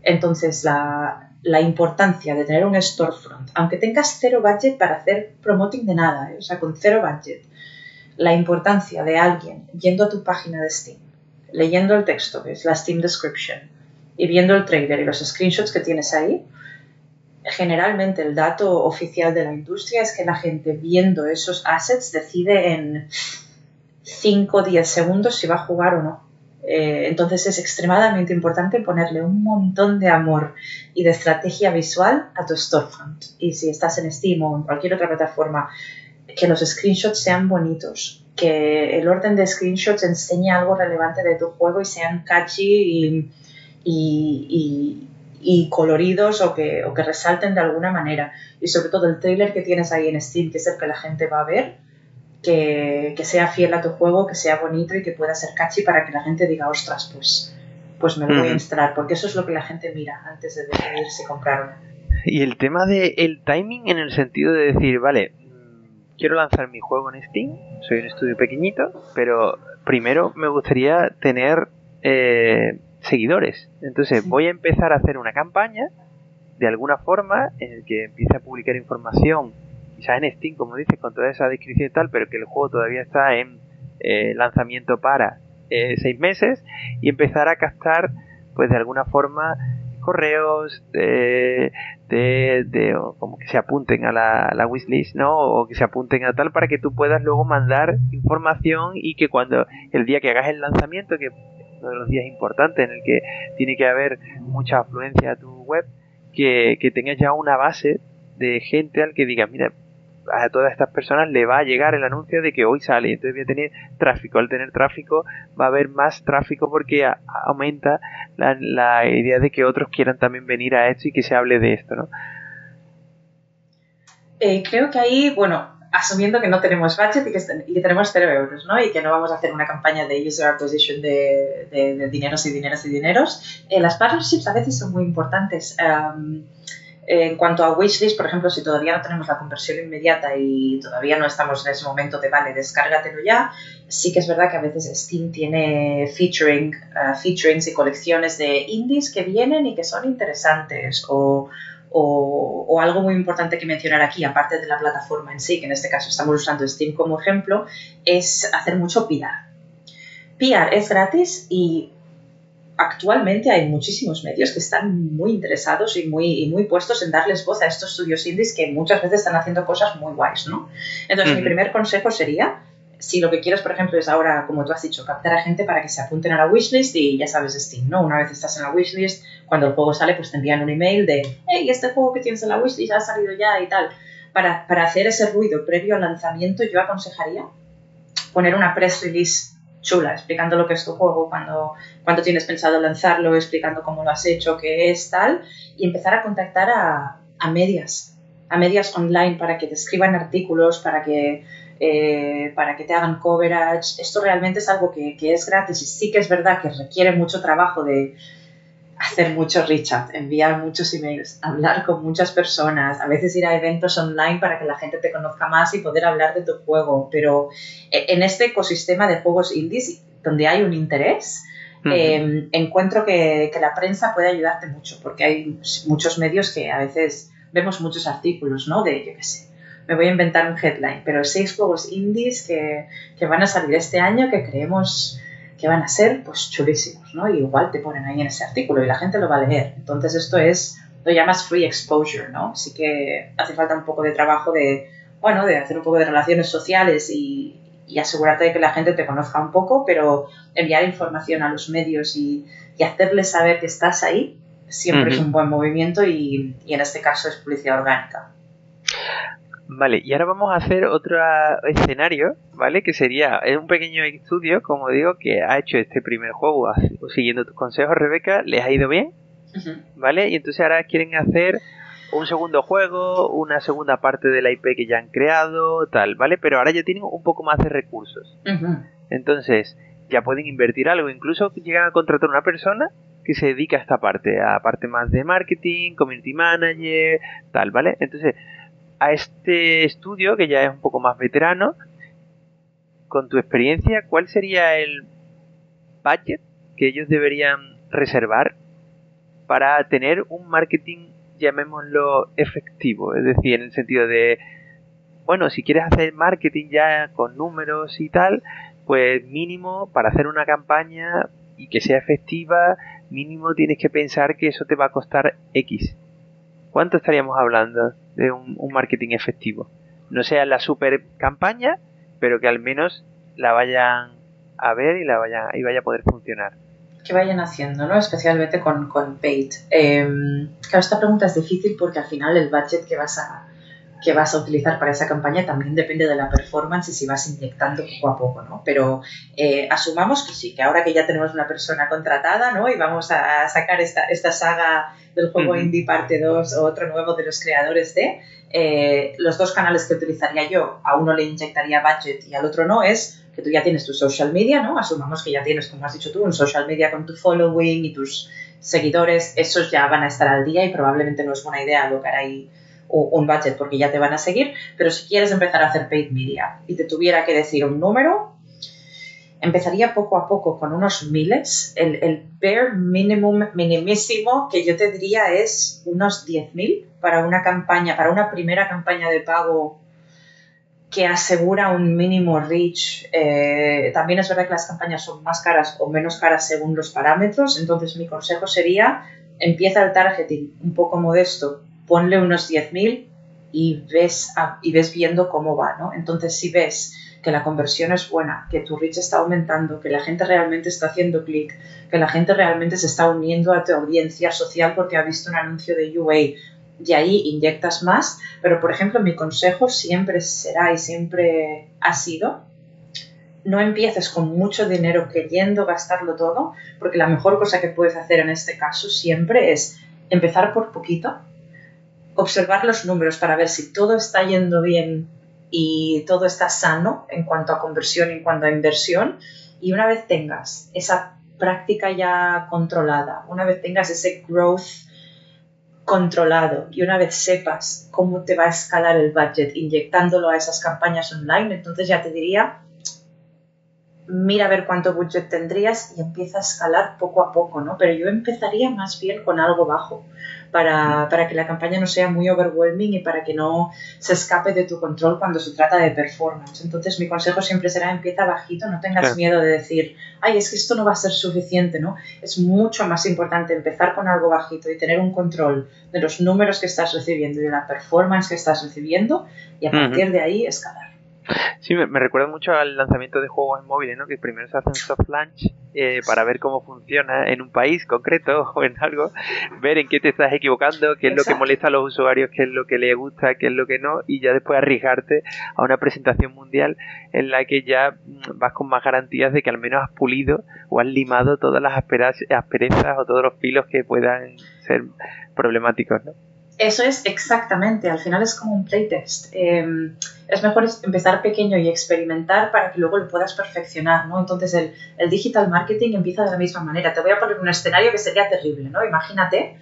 Entonces, la, la importancia de tener un storefront, aunque tengas cero budget para hacer promoting de nada, ¿eh? o sea, con cero budget, la importancia de alguien yendo a tu página de Steam, leyendo el texto, que es la Steam Description, y viendo el trailer y los screenshots que tienes ahí, generalmente el dato oficial de la industria es que la gente viendo esos assets decide en 5 o 10 segundos si va a jugar o no. Eh, entonces es extremadamente importante ponerle un montón de amor y de estrategia visual a tu storefront. Y si estás en Steam o en cualquier otra plataforma que los screenshots sean bonitos, que el orden de screenshots enseñe algo relevante de tu juego y sean catchy y, coloridos o que, que, resalten de alguna manera. Y sobre todo el trailer que tienes ahí en Steam, que es el que la gente va a ver, que, sea fiel a tu juego, que sea bonito y que pueda ser catchy para que la gente diga, ostras, pues, pues me lo voy a instalar, porque eso es lo que la gente mira antes de decidir si comprar Y el tema del timing en el sentido de decir, vale, quiero lanzar mi juego en Steam, soy un estudio pequeñito, pero primero me gustaría tener eh, seguidores. Entonces voy a empezar a hacer una campaña de alguna forma en el que empiece a publicar información, quizás en Steam, como dices, con toda esa descripción y tal, pero que el juego todavía está en eh, lanzamiento para eh, seis meses y empezar a captar, pues de alguna forma, correos, de, de, como que se apunten a la, la, wishlist, ¿no? O que se apunten a tal para que tú puedas luego mandar información y que cuando el día que hagas el lanzamiento, que uno de los días importantes en el que tiene que haber mucha afluencia a tu web, que, que tengas ya una base de gente al que digas, mira, a todas estas personas le va a llegar el anuncio de que hoy sale, entonces voy a tener tráfico. Al tener tráfico va a haber más tráfico porque aumenta la, idea de que otros quieran también venir a esto y que se hable de esto, ¿no? Eh, creo que ahí, bueno, asumiendo que no tenemos budget y que, tenemos cero euros, ¿no? Y que no vamos a hacer una campaña de user acquisition de, de, dineros y dineros y dineros, eh, las partnerships a veces son muy importantes. En cuanto a wishlist, por ejemplo, si todavía no tenemos la conversión inmediata y todavía no estamos en ese momento de, vale, descárgatelo ya, sí que es verdad que a veces Steam tiene featuring, uh, featurings y colecciones de indies que vienen y que son interesantes o, o, o, algo muy importante que mencionar aquí, aparte de la plataforma en sí, que en este caso estamos usando Steam como ejemplo, es hacer mucho PR. PR es gratis y actualmente hay muchísimos medios que están muy interesados y muy, muy puestos en darles voz a estos estudios indies que muchas veces están haciendo cosas muy guays, ¿no? Entonces, mi primer consejo sería, si lo que quieres, por ejemplo, es ahora, como tú has dicho, captar a gente para que se apunten a la wishlist y ya sabes Steam, ¿no? Una vez estás en la wishlist, cuando el juego sale, pues te envían un email de, hey, este juego que tienes en la wishlist ha salido ya y tal. Para, para hacer ese ruido previo al lanzamiento, yo aconsejaría poner una press release chula, explicando lo que es tu juego, cuando tienes pensado lanzarlo, explicando cómo lo has hecho, qué es, tal, y empezar a contactar a, a medias, a medias online para que te escriban artículos, para que, eh, para que te hagan coverage. Esto realmente es algo que, que es gratis y sí que es verdad que requiere mucho trabajo de, hacer mucho reach out, enviar muchos emails, hablar con muchas personas, a veces ir a eventos online para que la gente te conozca más y poder hablar de tu juego. Pero eh, en este ecosistema de juegos indies, donde hay un interés, em, encuentro que, la prensa puede ayudarte mucho, porque hay muchos medios que a veces vemos muchos artículos, ¿no? De, yo qué sé, me voy a inventar un headline, pero seis juegos indies que, que van a salir este año que creemos que van a ser pues chulísimos, ¿no? Y igual te ponen ahí en ese artículo y la gente lo va a leer. Entonces esto es, lo llamas free exposure, ¿no? Así que hace falta un poco de trabajo de, bueno, de hacer un poco de relaciones sociales y, y asegurarte de que la gente te conozca un poco, pero enviar información a los medios y, y hacerles saber que estás ahí siempre es un buen movimiento y, y en este caso es publicidad orgánica. Vale, y ahora vamos a hacer otro escenario, ¿vale? Que sería es un pequeño estudio, como digo, que ha hecho este primer juego siguiendo tus consejos, Rebeca, les ha ido bien, ¿vale? Y entonces ahora quieren hacer un segundo juego, una segunda parte de la IP que ya han creado, tal, ¿vale? Pero ahora ya tienen un poco más de recursos. Entonces, ya pueden invertir algo, incluso llegan a contratar una persona que se dedica a esta parte, a parte más de marketing, community manager, tal, ¿vale? Entonces, a este estudio, que ya es un poco más veterano, con tu experiencia, ¿cuál sería el budget que ellos deberían reservar para tener un marketing, llamémoslo, efectivo? Es decir, en el sentido de, bueno, si quieres hacer marketing ya con números y tal, pues mínimo para hacer una campaña y que sea efectiva, mínimo tienes que pensar que eso te va a costar X. ¿Cuánto estaríamos hablando de un, marketing efectivo? No sea la super campaña, pero que al menos la vayan a ver y la vayan y vaya a poder funcionar. Que vayan haciendo, ¿no? Especialmente con, con paid. Em, claro, esta pregunta es difícil porque al final el budget que vas a, que vas a utilizar para esa campaña también depende de la performance y si vas inyectando poco a poco, ¿no? Pero eh, asumamos que sí, que ahora que ya tenemos una persona contratada, ¿no? Y vamos a sacar esta, esta saga del juego Indie Parte 2 o otro nuevo de los creadores de, eh, los dos canales que utilizaría yo, a uno le inyectaría budget y al otro no, es que tú ya tienes tu social media, ¿no? Asumamos que ya tienes, como has dicho tú, un social media con tu following y tus seguidores, esos ya van a estar al día y probablemente no es buena idea alocar ahí un budget porque ya te van a seguir, pero si quieres empezar a hacer paid media y te tuviera que decir un número, empezaría poco a poco con unos miles. El, el bare minimum, minimísimo que yo te diría es unos 10.000 para una campaña, para una primera campaña de pago que asegura un mínimo reach. Eh, también es verdad que las campañas son más caras o menos caras según los parámetros, entonces mi consejo sería empieza el targeting un poco modesto ponle unos 10.000 y ves, y ves viendo cómo va, ¿no? Entonces, si ves que la conversión es buena, que tu reach está aumentando, que la gente realmente está haciendo clic, que la gente realmente se está uniendo a tu audiencia social porque ha visto un anuncio de UA, y ahí inyectas más, pero por ejemplo mi consejo siempre será y siempre ha sido, no empieces con mucho dinero queriendo gastarlo todo, porque la mejor cosa que puedes hacer en este caso siempre es empezar por poquito, observar los números para ver si todo está yendo bien y todo está sano en cuanto a conversión en cuanto a inversión. Y una vez tengas esa práctica ya controlada, una vez tengas ese growth controlado y una vez sepas cómo te va a escalar el budget inyectándolo a esas campañas online, entonces ya te diría, mira a ver cuánto budget tendrías y empieza a escalar poco a poco, ¿no? Pero yo empezaría más bien con algo bajo para, para, que la campaña no sea muy overwhelming y para que no se escape de tu control cuando se trata de performance. Entonces mi consejo siempre será empieza bajito, no tengas miedo de decir, ay, es que esto no va a ser suficiente, ¿no? Es mucho más importante empezar con algo bajito y tener un control de los números que estás recibiendo y de la performance que estás recibiendo y a partir de ahí escalar. Sí, me, recuerda mucho al lanzamiento de juegos en móviles, ¿no? Que primero se hace un soft launch eh, para ver cómo funciona en un país concreto o en algo, ver en qué te estás equivocando, qué es lo que molesta a los usuarios, qué es lo que les gusta, qué es lo que no, y ya después arriesgarte a una presentación mundial en la que ya mm, vas con más garantías de que al menos has pulido o has limado todas las asperezas o todos los filos que puedan ser problemáticos, ¿no? Eso es exactamente, al final es como un playtest. Em, es mejor empezar pequeño y experimentar para que luego lo puedas perfeccionar, ¿no? Entonces el, el, digital marketing empieza de la misma manera. Te voy a poner un escenario que sería terrible, ¿no? Imagínate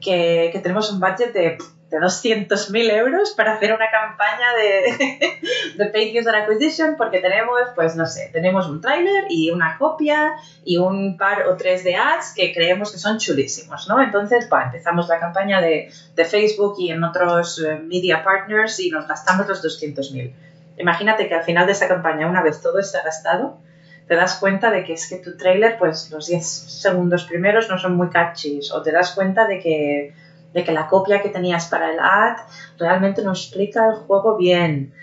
que, que tenemos un budget de de 200.000 euros para hacer una campaña de, de Paid User Acquisition porque tenemos, pues no sé, tenemos un trailer y una copia y un par o tres de ads que creemos que son chulísimos, ¿no? Entonces, pues empezamos la campaña de, de Facebook y en otros eh, media partners y nos gastamos los 200.000. Imagínate que al final de esa campaña, una vez todo está gastado, te das cuenta de que es que tu trailer, pues los 10 segundos primeros no son muy catchy, o te das cuenta de que, de que la copia que tenías para el ad realmente no explica el juego bien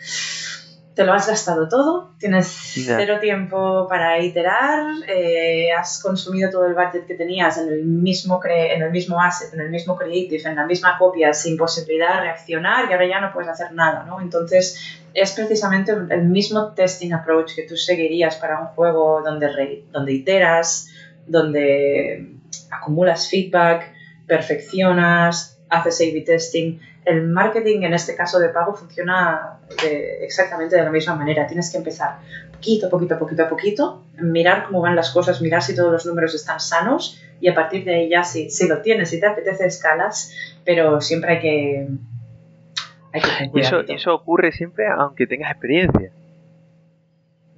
te lo has gastado todo, tienes cero tiempo para iterar, eh, has consumido todo el budget que tenías en el mismo en el mismo asset, en el mismo creative, en la misma copia, sin posibilidad de reaccionar y ahora ya no puedes hacer nada, ¿no? Entonces es precisamente el mismo testing approach que tú seguirías para un juego donde, donde iteras, donde acumulas feedback, perfeccionas, haces A-B testing el marketing en este caso de pago funciona exactamente de la misma manera. Tienes que empezar poquito, poquito, poquito a poquito, mirar cómo van las cosas, mirar si todos los números están sanos y a partir de ahí ya si, si lo tienes, si te apetece escalas, pero siempre hay que... Hay que y eso, eso ocurre siempre aunque tengas experiencia.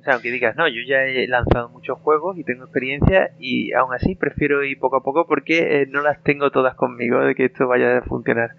O sea, aunque digas, no, yo ya he lanzado muchos juegos y tengo experiencia y aún así prefiero ir poco a poco porque eh, no las tengo todas conmigo de que esto vaya a funcionar.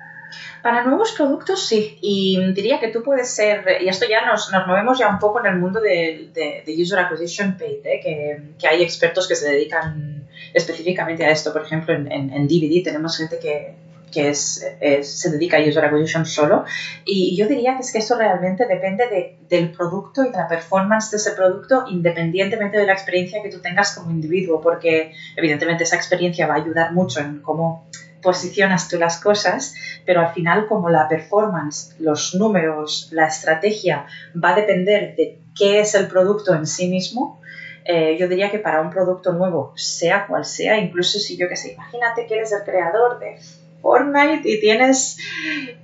Para nuevos productos sí, y diría que tú puedes ser, y esto ya nos, nos movemos ya un poco en el mundo de, User Acquisition Paid, ¿eh? que, que, hay expertos que se dedican específicamente a esto. Por ejemplo, en, DVD tenemos gente que, que es, se dedica a User Acquisition solo. Y yo diría que es que esto realmente depende de, del producto y de la performance de ese producto, independientemente de la experiencia que tú tengas como individuo, porque evidentemente esa experiencia va a ayudar mucho en cómo posicionas tú las cosas, pero al final como la performance, los números, la estrategia va a depender de qué es el producto en sí mismo, eh, yo diría que para un producto nuevo, sea cual sea, incluso si yo que sé, imagínate que eres el creador de Fortnite y tienes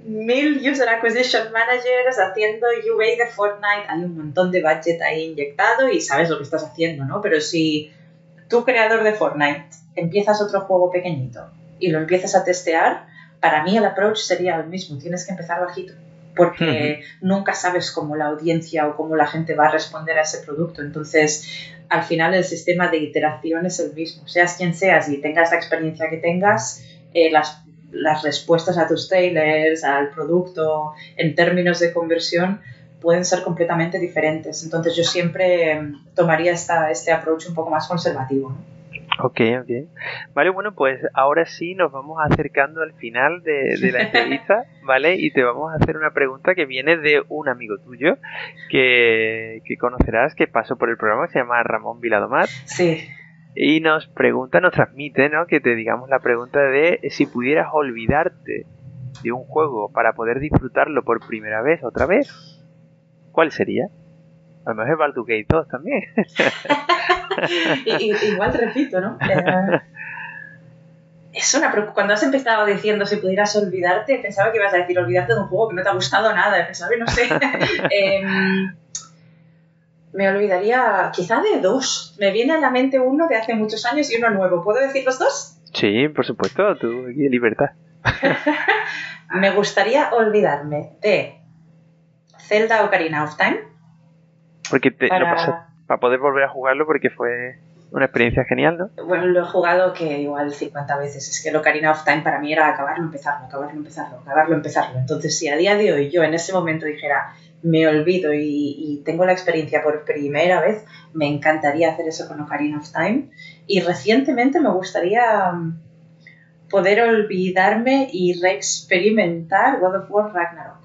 mil User Acquisition Managers haciendo UA de Fortnite, hay un montón de budget ahí inyectado y sabes lo que estás haciendo, ¿no? Pero si tú, creador de Fortnite, empiezas otro juego pequeñito y lo empiezas a testear, para mí el approach sería el mismo, tienes que empezar bajito, porque nunca sabes cómo la audiencia o cómo la gente va a responder a ese producto. Entonces, al final el sistema de iteración es el mismo, seas quien seas y tengas la experiencia que tengas, eh, las, las respuestas a tus trailers, al producto, en términos de conversión, pueden ser completamente diferentes. Entonces yo siempre em, tomaría esta, este approach un poco más conservativo. Ok, ok. Vale, bueno, pues ahora sí nos vamos acercando al final de, la entrevista, ¿vale? Y te vamos a hacer una pregunta que viene de un amigo tuyo que, conocerás, que pasó por el programa, se llama Ramón Viladomar. Sí. Y nos pregunta, nos transmite, ¿no? Que te digamos la pregunta de si pudieras olvidarte de un juego para poder disfrutarlo por primera vez, otra vez, ¿cuál sería? A lo mejor es Baldur's Gate 2 también. igual repito, ¿no? Eh, es una cuando has empezado diciendo si pudieras olvidarte, pensaba que ibas a decir olvidarte de un juego que no te ha gustado nada, pensaba, no sé. Em, me olvidaría quizá de dos. Me viene a la mente uno de hace muchos años y uno nuevo. ¿Puedo decir los dos? Sí, por supuesto, tú aquí libertad. me gustaría olvidarme de Zelda Ocarina of Time. Porque te lo para poder volver a jugarlo porque fue una experiencia genial, ¿no? Bueno, lo he jugado que igual 50 veces. Es que el Ocarina of Time para mí era acabarlo, empezarlo, acabarlo, empezarlo, acabarlo, empezarlo. Entonces, si a día de hoy yo en ese momento dijera, me olvido y, tengo la experiencia por primera vez, me encantaría hacer eso con Ocarina of Time. Y recientemente me gustaría mm, poder olvidarme y reexperimentar God of War Ragnarok.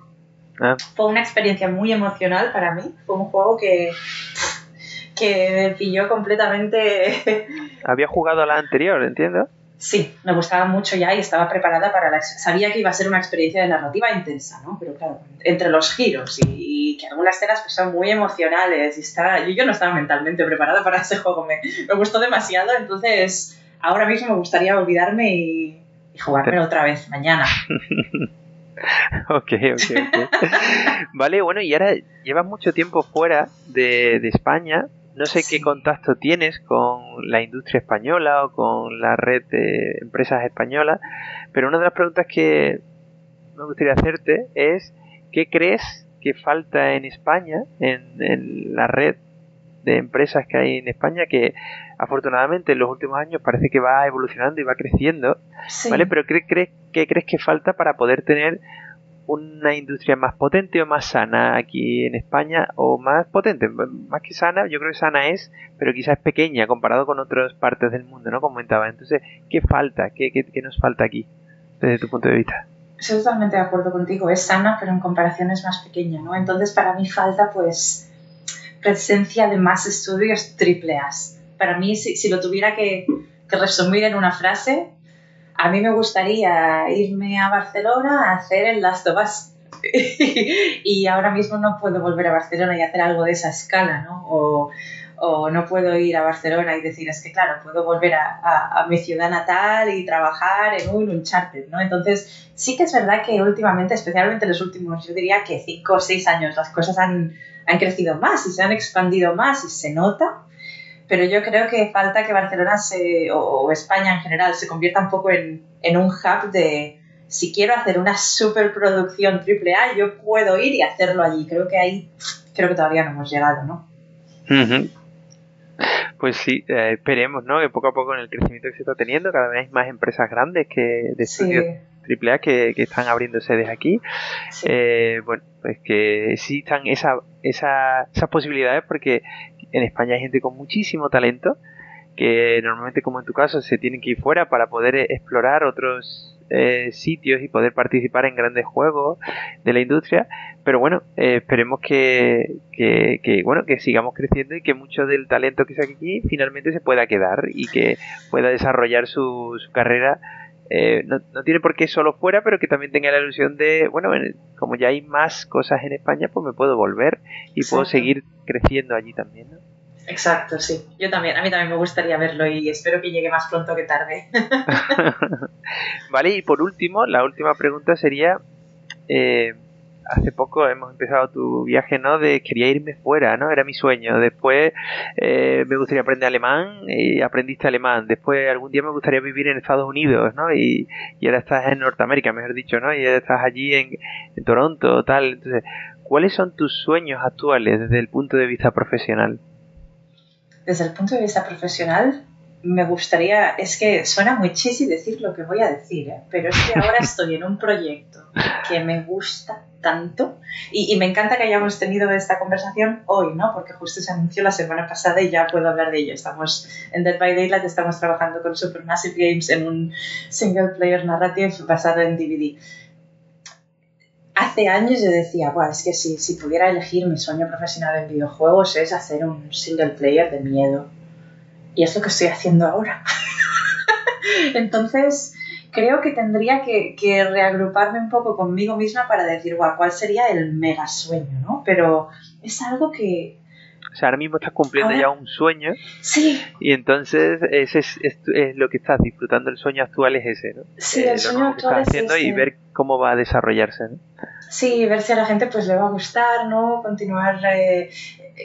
Ah. Fue una experiencia muy emocional para mí. Fue un juego que que me pilló completamente. Había jugado a la anterior, entiendo. Sí, me gustaba mucho ya y estaba preparada para la... Sabía que iba a ser una experiencia de narrativa intensa, ¿no? Pero claro, entre los giros y, que algunas escenas pues, son muy emocionales y está... yo, no estaba mentalmente preparada para ese juego, me, me gustó demasiado, entonces ahora mismo me gustaría olvidarme y, y otra vez mañana. ok, ok, vale, bueno, y ahora llevas mucho tiempo fuera de España, no sé qué contacto tienes con la industria española o con la red de empresas españolas, pero una de las preguntas que me gustaría hacerte es, ¿qué crees que falta en España, en, la red de empresas que hay en España, que afortunadamente en los últimos años parece que va evolucionando y va creciendo, ¿vale? Pero ¿qué crees, ¿qué crees que falta para poder tener una industria más potente o más sana aquí en España o más potente, más que sana, yo creo que sana es, pero quizás es pequeña comparado con otras partes del mundo, ¿no? Comentaba. Entonces, ¿qué falta? ¿Qué, qué, nos falta aquí desde tu punto de vista? Estoy totalmente de acuerdo contigo, es sana, pero en comparación es más pequeña, ¿no? Entonces, para mí falta, pues, presencia de más estudios triple A. Para mí, si, lo tuviera que resumir en una frase, a mí me gustaría irme a Barcelona a hacer el Last y ahora mismo no puedo volver a Barcelona y hacer algo de esa escala, ¿no? O, o no puedo ir a Barcelona y decir, es que claro, puedo volver a, a, mi ciudad natal y trabajar en un Uncharted, ¿no? Entonces, sí que es verdad que últimamente, especialmente en los últimos, yo diría que cinco o seis años, las cosas han, han crecido más y se han expandido más y se nota pero yo creo que falta que Barcelona se, o, España en general se convierta un poco en, en, un hub de si quiero hacer una superproducción AAA, yo puedo ir y hacerlo allí. Creo que ahí, creo que todavía no hemos llegado, ¿no? Pues sí, eh, esperemos, ¿no? Que poco a poco en el crecimiento que se está teniendo, cada vez hay más empresas grandes que de estudios AAA que, que, están abriendo sedes aquí. Eh, bueno, pues que existan esa, esa, esas posibilidades porque en España hay gente con muchísimo talento que normalmente como en tu caso se tienen que ir fuera para poder explorar otros eh, sitios y poder participar en grandes juegos de la industria pero bueno eh, esperemos que, que, bueno que sigamos creciendo y que mucho del talento que se aquí finalmente se pueda quedar y que pueda desarrollar su, carrera eh, no, no, tiene por qué solo fuera, pero que también tenga la ilusión de, bueno, como ya hay más cosas en España, pues me puedo volver y puedo seguir creciendo allí también. ¿no? Exacto, sí. Yo también, a mí también me gustaría verlo y espero que llegue más pronto que tarde. vale, y por último, la última pregunta sería, eh, hace poco hemos empezado tu viaje, ¿no? De quería irme fuera, ¿no? Era mi sueño. Después eh, me gustaría aprender alemán y aprendiste alemán. Después algún día me gustaría vivir en Estados Unidos, ¿no? Y, ahora estás en Norteamérica, mejor dicho, ¿no? Y ahora estás allí en, en Toronto, tal. Entonces, ¿cuáles son tus sueños actuales desde el punto de vista profesional? desde el punto de vista profesional, me gustaría, es que suena muy chisi decir lo que voy a decir, ¿eh? pero es que ahora estoy en un proyecto que me gusta tanto y, y, me encanta que hayamos tenido esta conversación hoy, ¿no? Porque justo se anunció la semana pasada y ya puedo hablar de ello. Estamos en Dead by Daylight, estamos trabajando con Supermassive Games en un single player narrative basado en DVD hace años yo decía, bueno, es que si, si pudiera elegir mi sueño profesional en videojuegos es hacer un single player de miedo. Y es lo que estoy haciendo ahora. Entonces, creo que tendría que, que, reagruparme un poco conmigo misma para decir, guau, ¿cuál sería el mega sueño? ¿no? Pero es algo que, o sea, ahora mismo estás cumpliendo ya un sueño. Sí. Y entonces ese es, es, lo que estás disfrutando. El sueño actual es ese, ¿no? Sí, el eh, sueño actual es haciendo ese. y ver cómo va a desarrollarse, ¿no? Sí, ver si a la gente pues le va a gustar, ¿no? Continuar eh,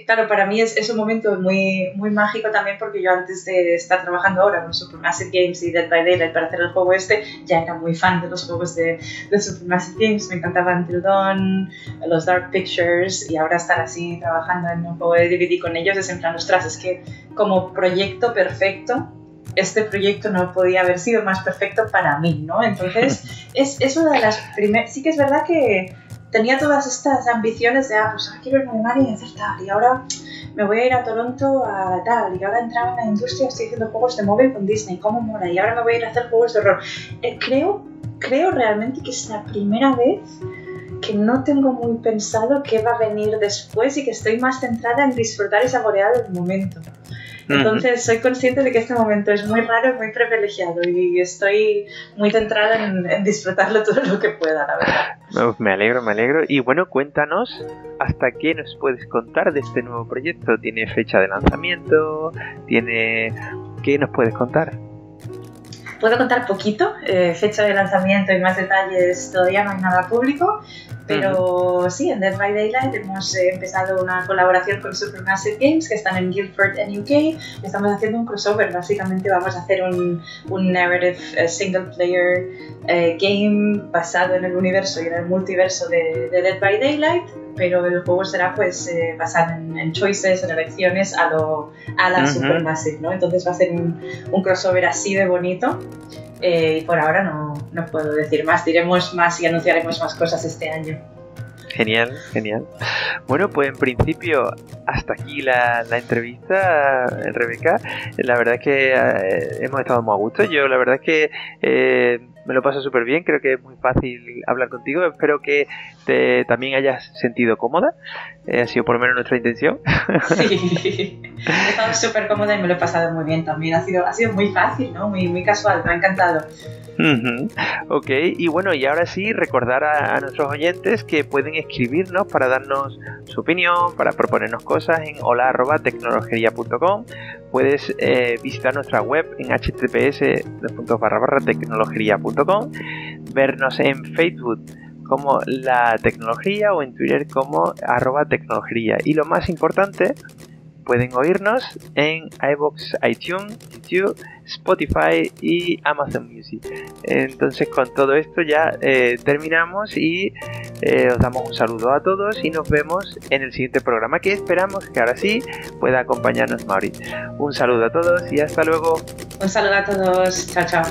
claro, para mí es, es, un momento muy, muy mágico también porque yo antes de estar trabajando ahora con Supermassive Games y Dead by Daylight para hacer el juego este, ya era muy fan de los juegos de, de Supermassive Games, me encantaban Until Dawn, los Dark Pictures y ahora estar así trabajando en un juego de DVD con ellos es en plan, ostras, es que como proyecto perfecto este proyecto no podía haber sido más perfecto para mí, ¿no? Entonces, es, es una de las primeras... Sí que es verdad que tenía todas estas ambiciones de, ah, pues quiero ir a Alemania y hacer tal, y ahora me voy a ir a Toronto a tal, y ahora entrar en la industria, estoy haciendo juegos de móvil con Disney, ¿cómo mola? Y ahora me voy a ir a hacer juegos de horror. Eh, creo, creo realmente que es la primera vez que no tengo muy pensado qué va a venir después y que estoy más centrada en disfrutar y saborear el momento. Entonces soy consciente de que este momento es muy raro muy privilegiado y estoy muy centrada en, disfrutarlo todo lo que pueda, la verdad. Me alegro, me alegro. Y bueno, cuéntanos hasta qué nos puedes contar de este nuevo proyecto. ¿Tiene fecha de lanzamiento? ¿Tiene... ¿Qué nos puedes contar? Puedo contar poquito, eh, fecha de lanzamiento y más detalles todavía no hay nada público, pero sí, en Dead by Daylight hemos eh, empezado una colaboración con Supermassive Games que están en Guildford en UK. Estamos haciendo un crossover, básicamente vamos a hacer un, un narrative eh, single player game basado en el universo y en el multiverso de, Dead by Daylight pero el juego será pues basado en, choices, en elecciones a, lo, a la Supermassive, ¿no? Entonces va a ser un, un crossover así de bonito eh, y por ahora no, no, puedo decir más. Diremos más y anunciaremos más cosas este año. Genial, genial. Bueno, pues en principio hasta aquí la, entrevista, Rebeca. La verdad es que eh, hemos estado muy a gusto. Yo la verdad es que eh, me lo paso súper bien, creo que es muy fácil hablar contigo. Espero que te también hayas sentido cómoda. Ha sido por lo menos nuestra intención. Sí, he estado súper cómoda y me lo he pasado muy bien también. Ha sido, ha sido muy fácil, ¿no? Muy, muy casual, me ha encantado. Ok, y bueno, y ahora sí, recordar a, nuestros oyentes que pueden escribirnos para darnos su opinión, para proponernos cosas en hola.tecnologería.com. Puedes eh, visitar nuestra web en https tecnologería.com, vernos en Facebook como la tecnología o en Twitter como arroba tecnología. Y lo más importante, pueden oírnos en iBox, iTunes, YouTube, Spotify y Amazon Music. Entonces con todo esto ya eh, terminamos y eh, os damos un saludo a todos y nos vemos en el siguiente programa que esperamos que ahora sí pueda acompañarnos Mauri. Un saludo a todos y hasta luego. Un saludo a todos. Chao, chao.